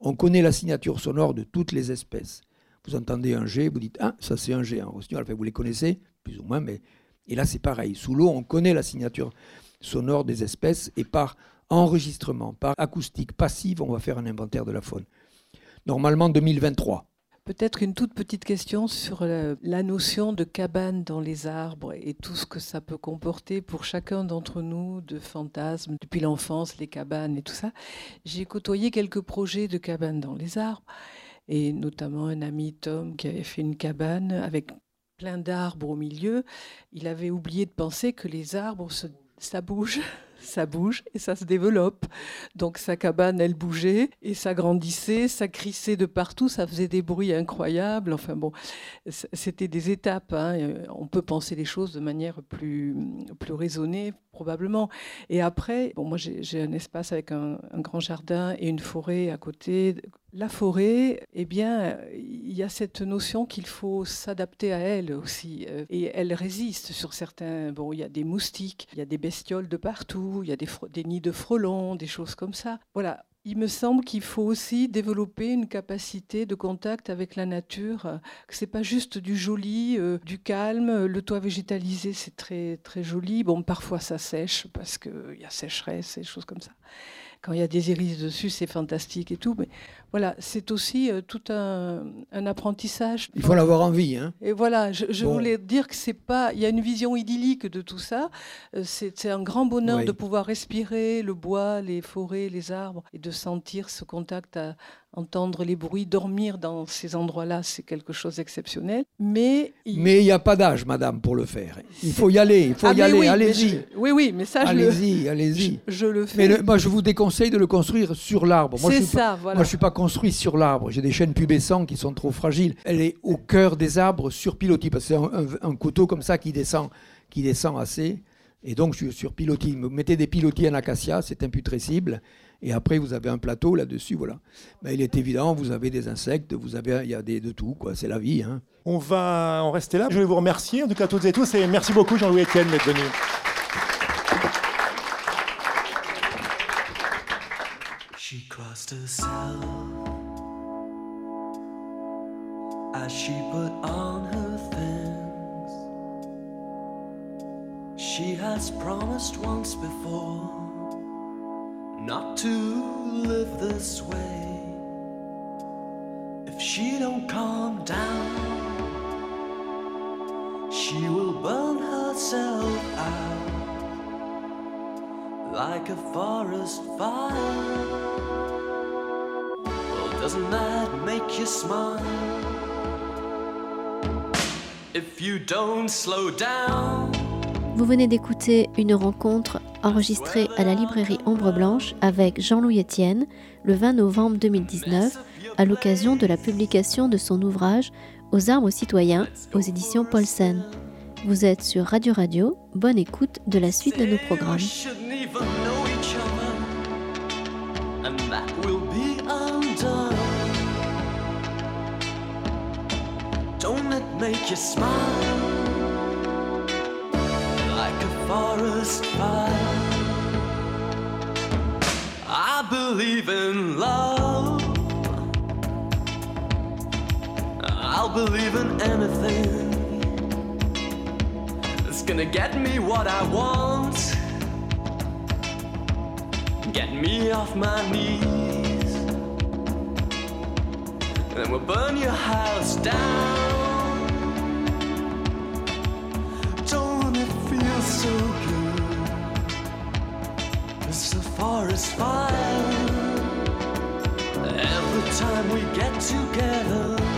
On connaît la signature sonore de toutes les espèces. Vous entendez un G, vous dites Ah, ça c'est un G en enfin, vous les connaissez, plus ou moins, mais. Et là, c'est pareil. Sous l'eau, on connaît la signature sonore des espèces, et par enregistrement, par acoustique passive, on va faire un inventaire de la faune. Normalement 2023. Peut-être une toute petite question sur la, notion de cabane dans les arbres et tout ce que ça peut comporter pour chacun d'entre nous de fantasmes depuis l'enfance, les cabanes et tout ça. J'ai côtoyé quelques projets de cabanes dans les arbres et notamment un ami Tom qui avait fait une cabane avec plein d'arbres au milieu. Il avait oublié de penser que les arbres, ça bouge ça bouge et ça se développe. Donc sa cabane, elle bougeait et ça grandissait, ça crissait de partout, ça faisait des bruits incroyables. Enfin bon, c'était des étapes. Hein. On peut penser les choses de manière plus, plus raisonnée, probablement. Et après, bon, moi j'ai un espace avec un, grand jardin et une forêt à côté. La forêt, eh bien, il y a cette notion qu'il faut s'adapter à elle aussi. Euh, et elle résiste sur certains. Bon, il y a des moustiques, il y a des bestioles de partout, il y a des, nids de frelons, des choses comme ça. Voilà, il me semble qu'il faut aussi développer une capacité de contact avec la nature, que c'est pas juste du joli, euh, du calme. Le toit végétalisé, c'est très très joli. Bon, parfois ça sèche parce qu'il y a sécheresse et des choses comme ça quand il y a des iris dessus, c'est fantastique et tout. Mais voilà, c'est aussi euh, tout un, apprentissage. Il faut l'avoir envie. Hein. Et voilà, je, voulais dire que c'est pas. Il y a une vision idyllique de tout ça. Euh, c'est un grand bonheur de pouvoir respirer le bois, les forêts, les arbres et de sentir ce contact à, entendre les bruits, dormir dans ces endroits-là, c'est quelque chose d'exceptionnel. Mais il mais n'y a pas d'âge, madame, pour le faire. Il faut y aller, il faut ah, y aller, allez-y. Oui, oui, mais ça, allez-y, allez-y. Je, le fais. Mais moi, je vous déconseille de le construire sur l'arbre. C'est ça, voilà. Moi, je suis pas construit sur l'arbre. J'ai des chaînes pubescentes qui sont trop fragiles. Elle est au cœur des arbres, sur pilotis, parce que c'est un, un, couteau comme ça qui descend, qui descend assez. Et donc, je suis sur pilotis. Mettez des pilotis en acacia, c'est imputrescible. Et après, vous avez un plateau là-dessus, voilà. Mais il est évident, vous avez des insectes, vous avez, il y a des, de tout, quoi. C'est la vie. Hein. On va en rester là. Je vais vous remercier, en tout cas toutes et tous, et merci beaucoup Jean-Louis Etienne d'être venu. She crossed herself as she put on her things. She has promised once before. Not to live this way. If she don't calm down, she will burn herself out like a forest fire. Well, doesn't that make you smile? If you don't slow down. Vous venez d'écouter une rencontre enregistrée à la librairie Ombre Blanche avec Jean-Louis Etienne le 20 novembre 2019 à l'occasion de la publication de son ouvrage Aux arbres citoyens aux éditions Paulsen. Vous êtes sur Radio Radio, bonne écoute de la suite de nos programmes. Forest fire. I believe in love. I'll believe in anything. It's gonna get me what I want. Get me off my knees. And then we'll burn your house down. Forest fire. Every time we get together.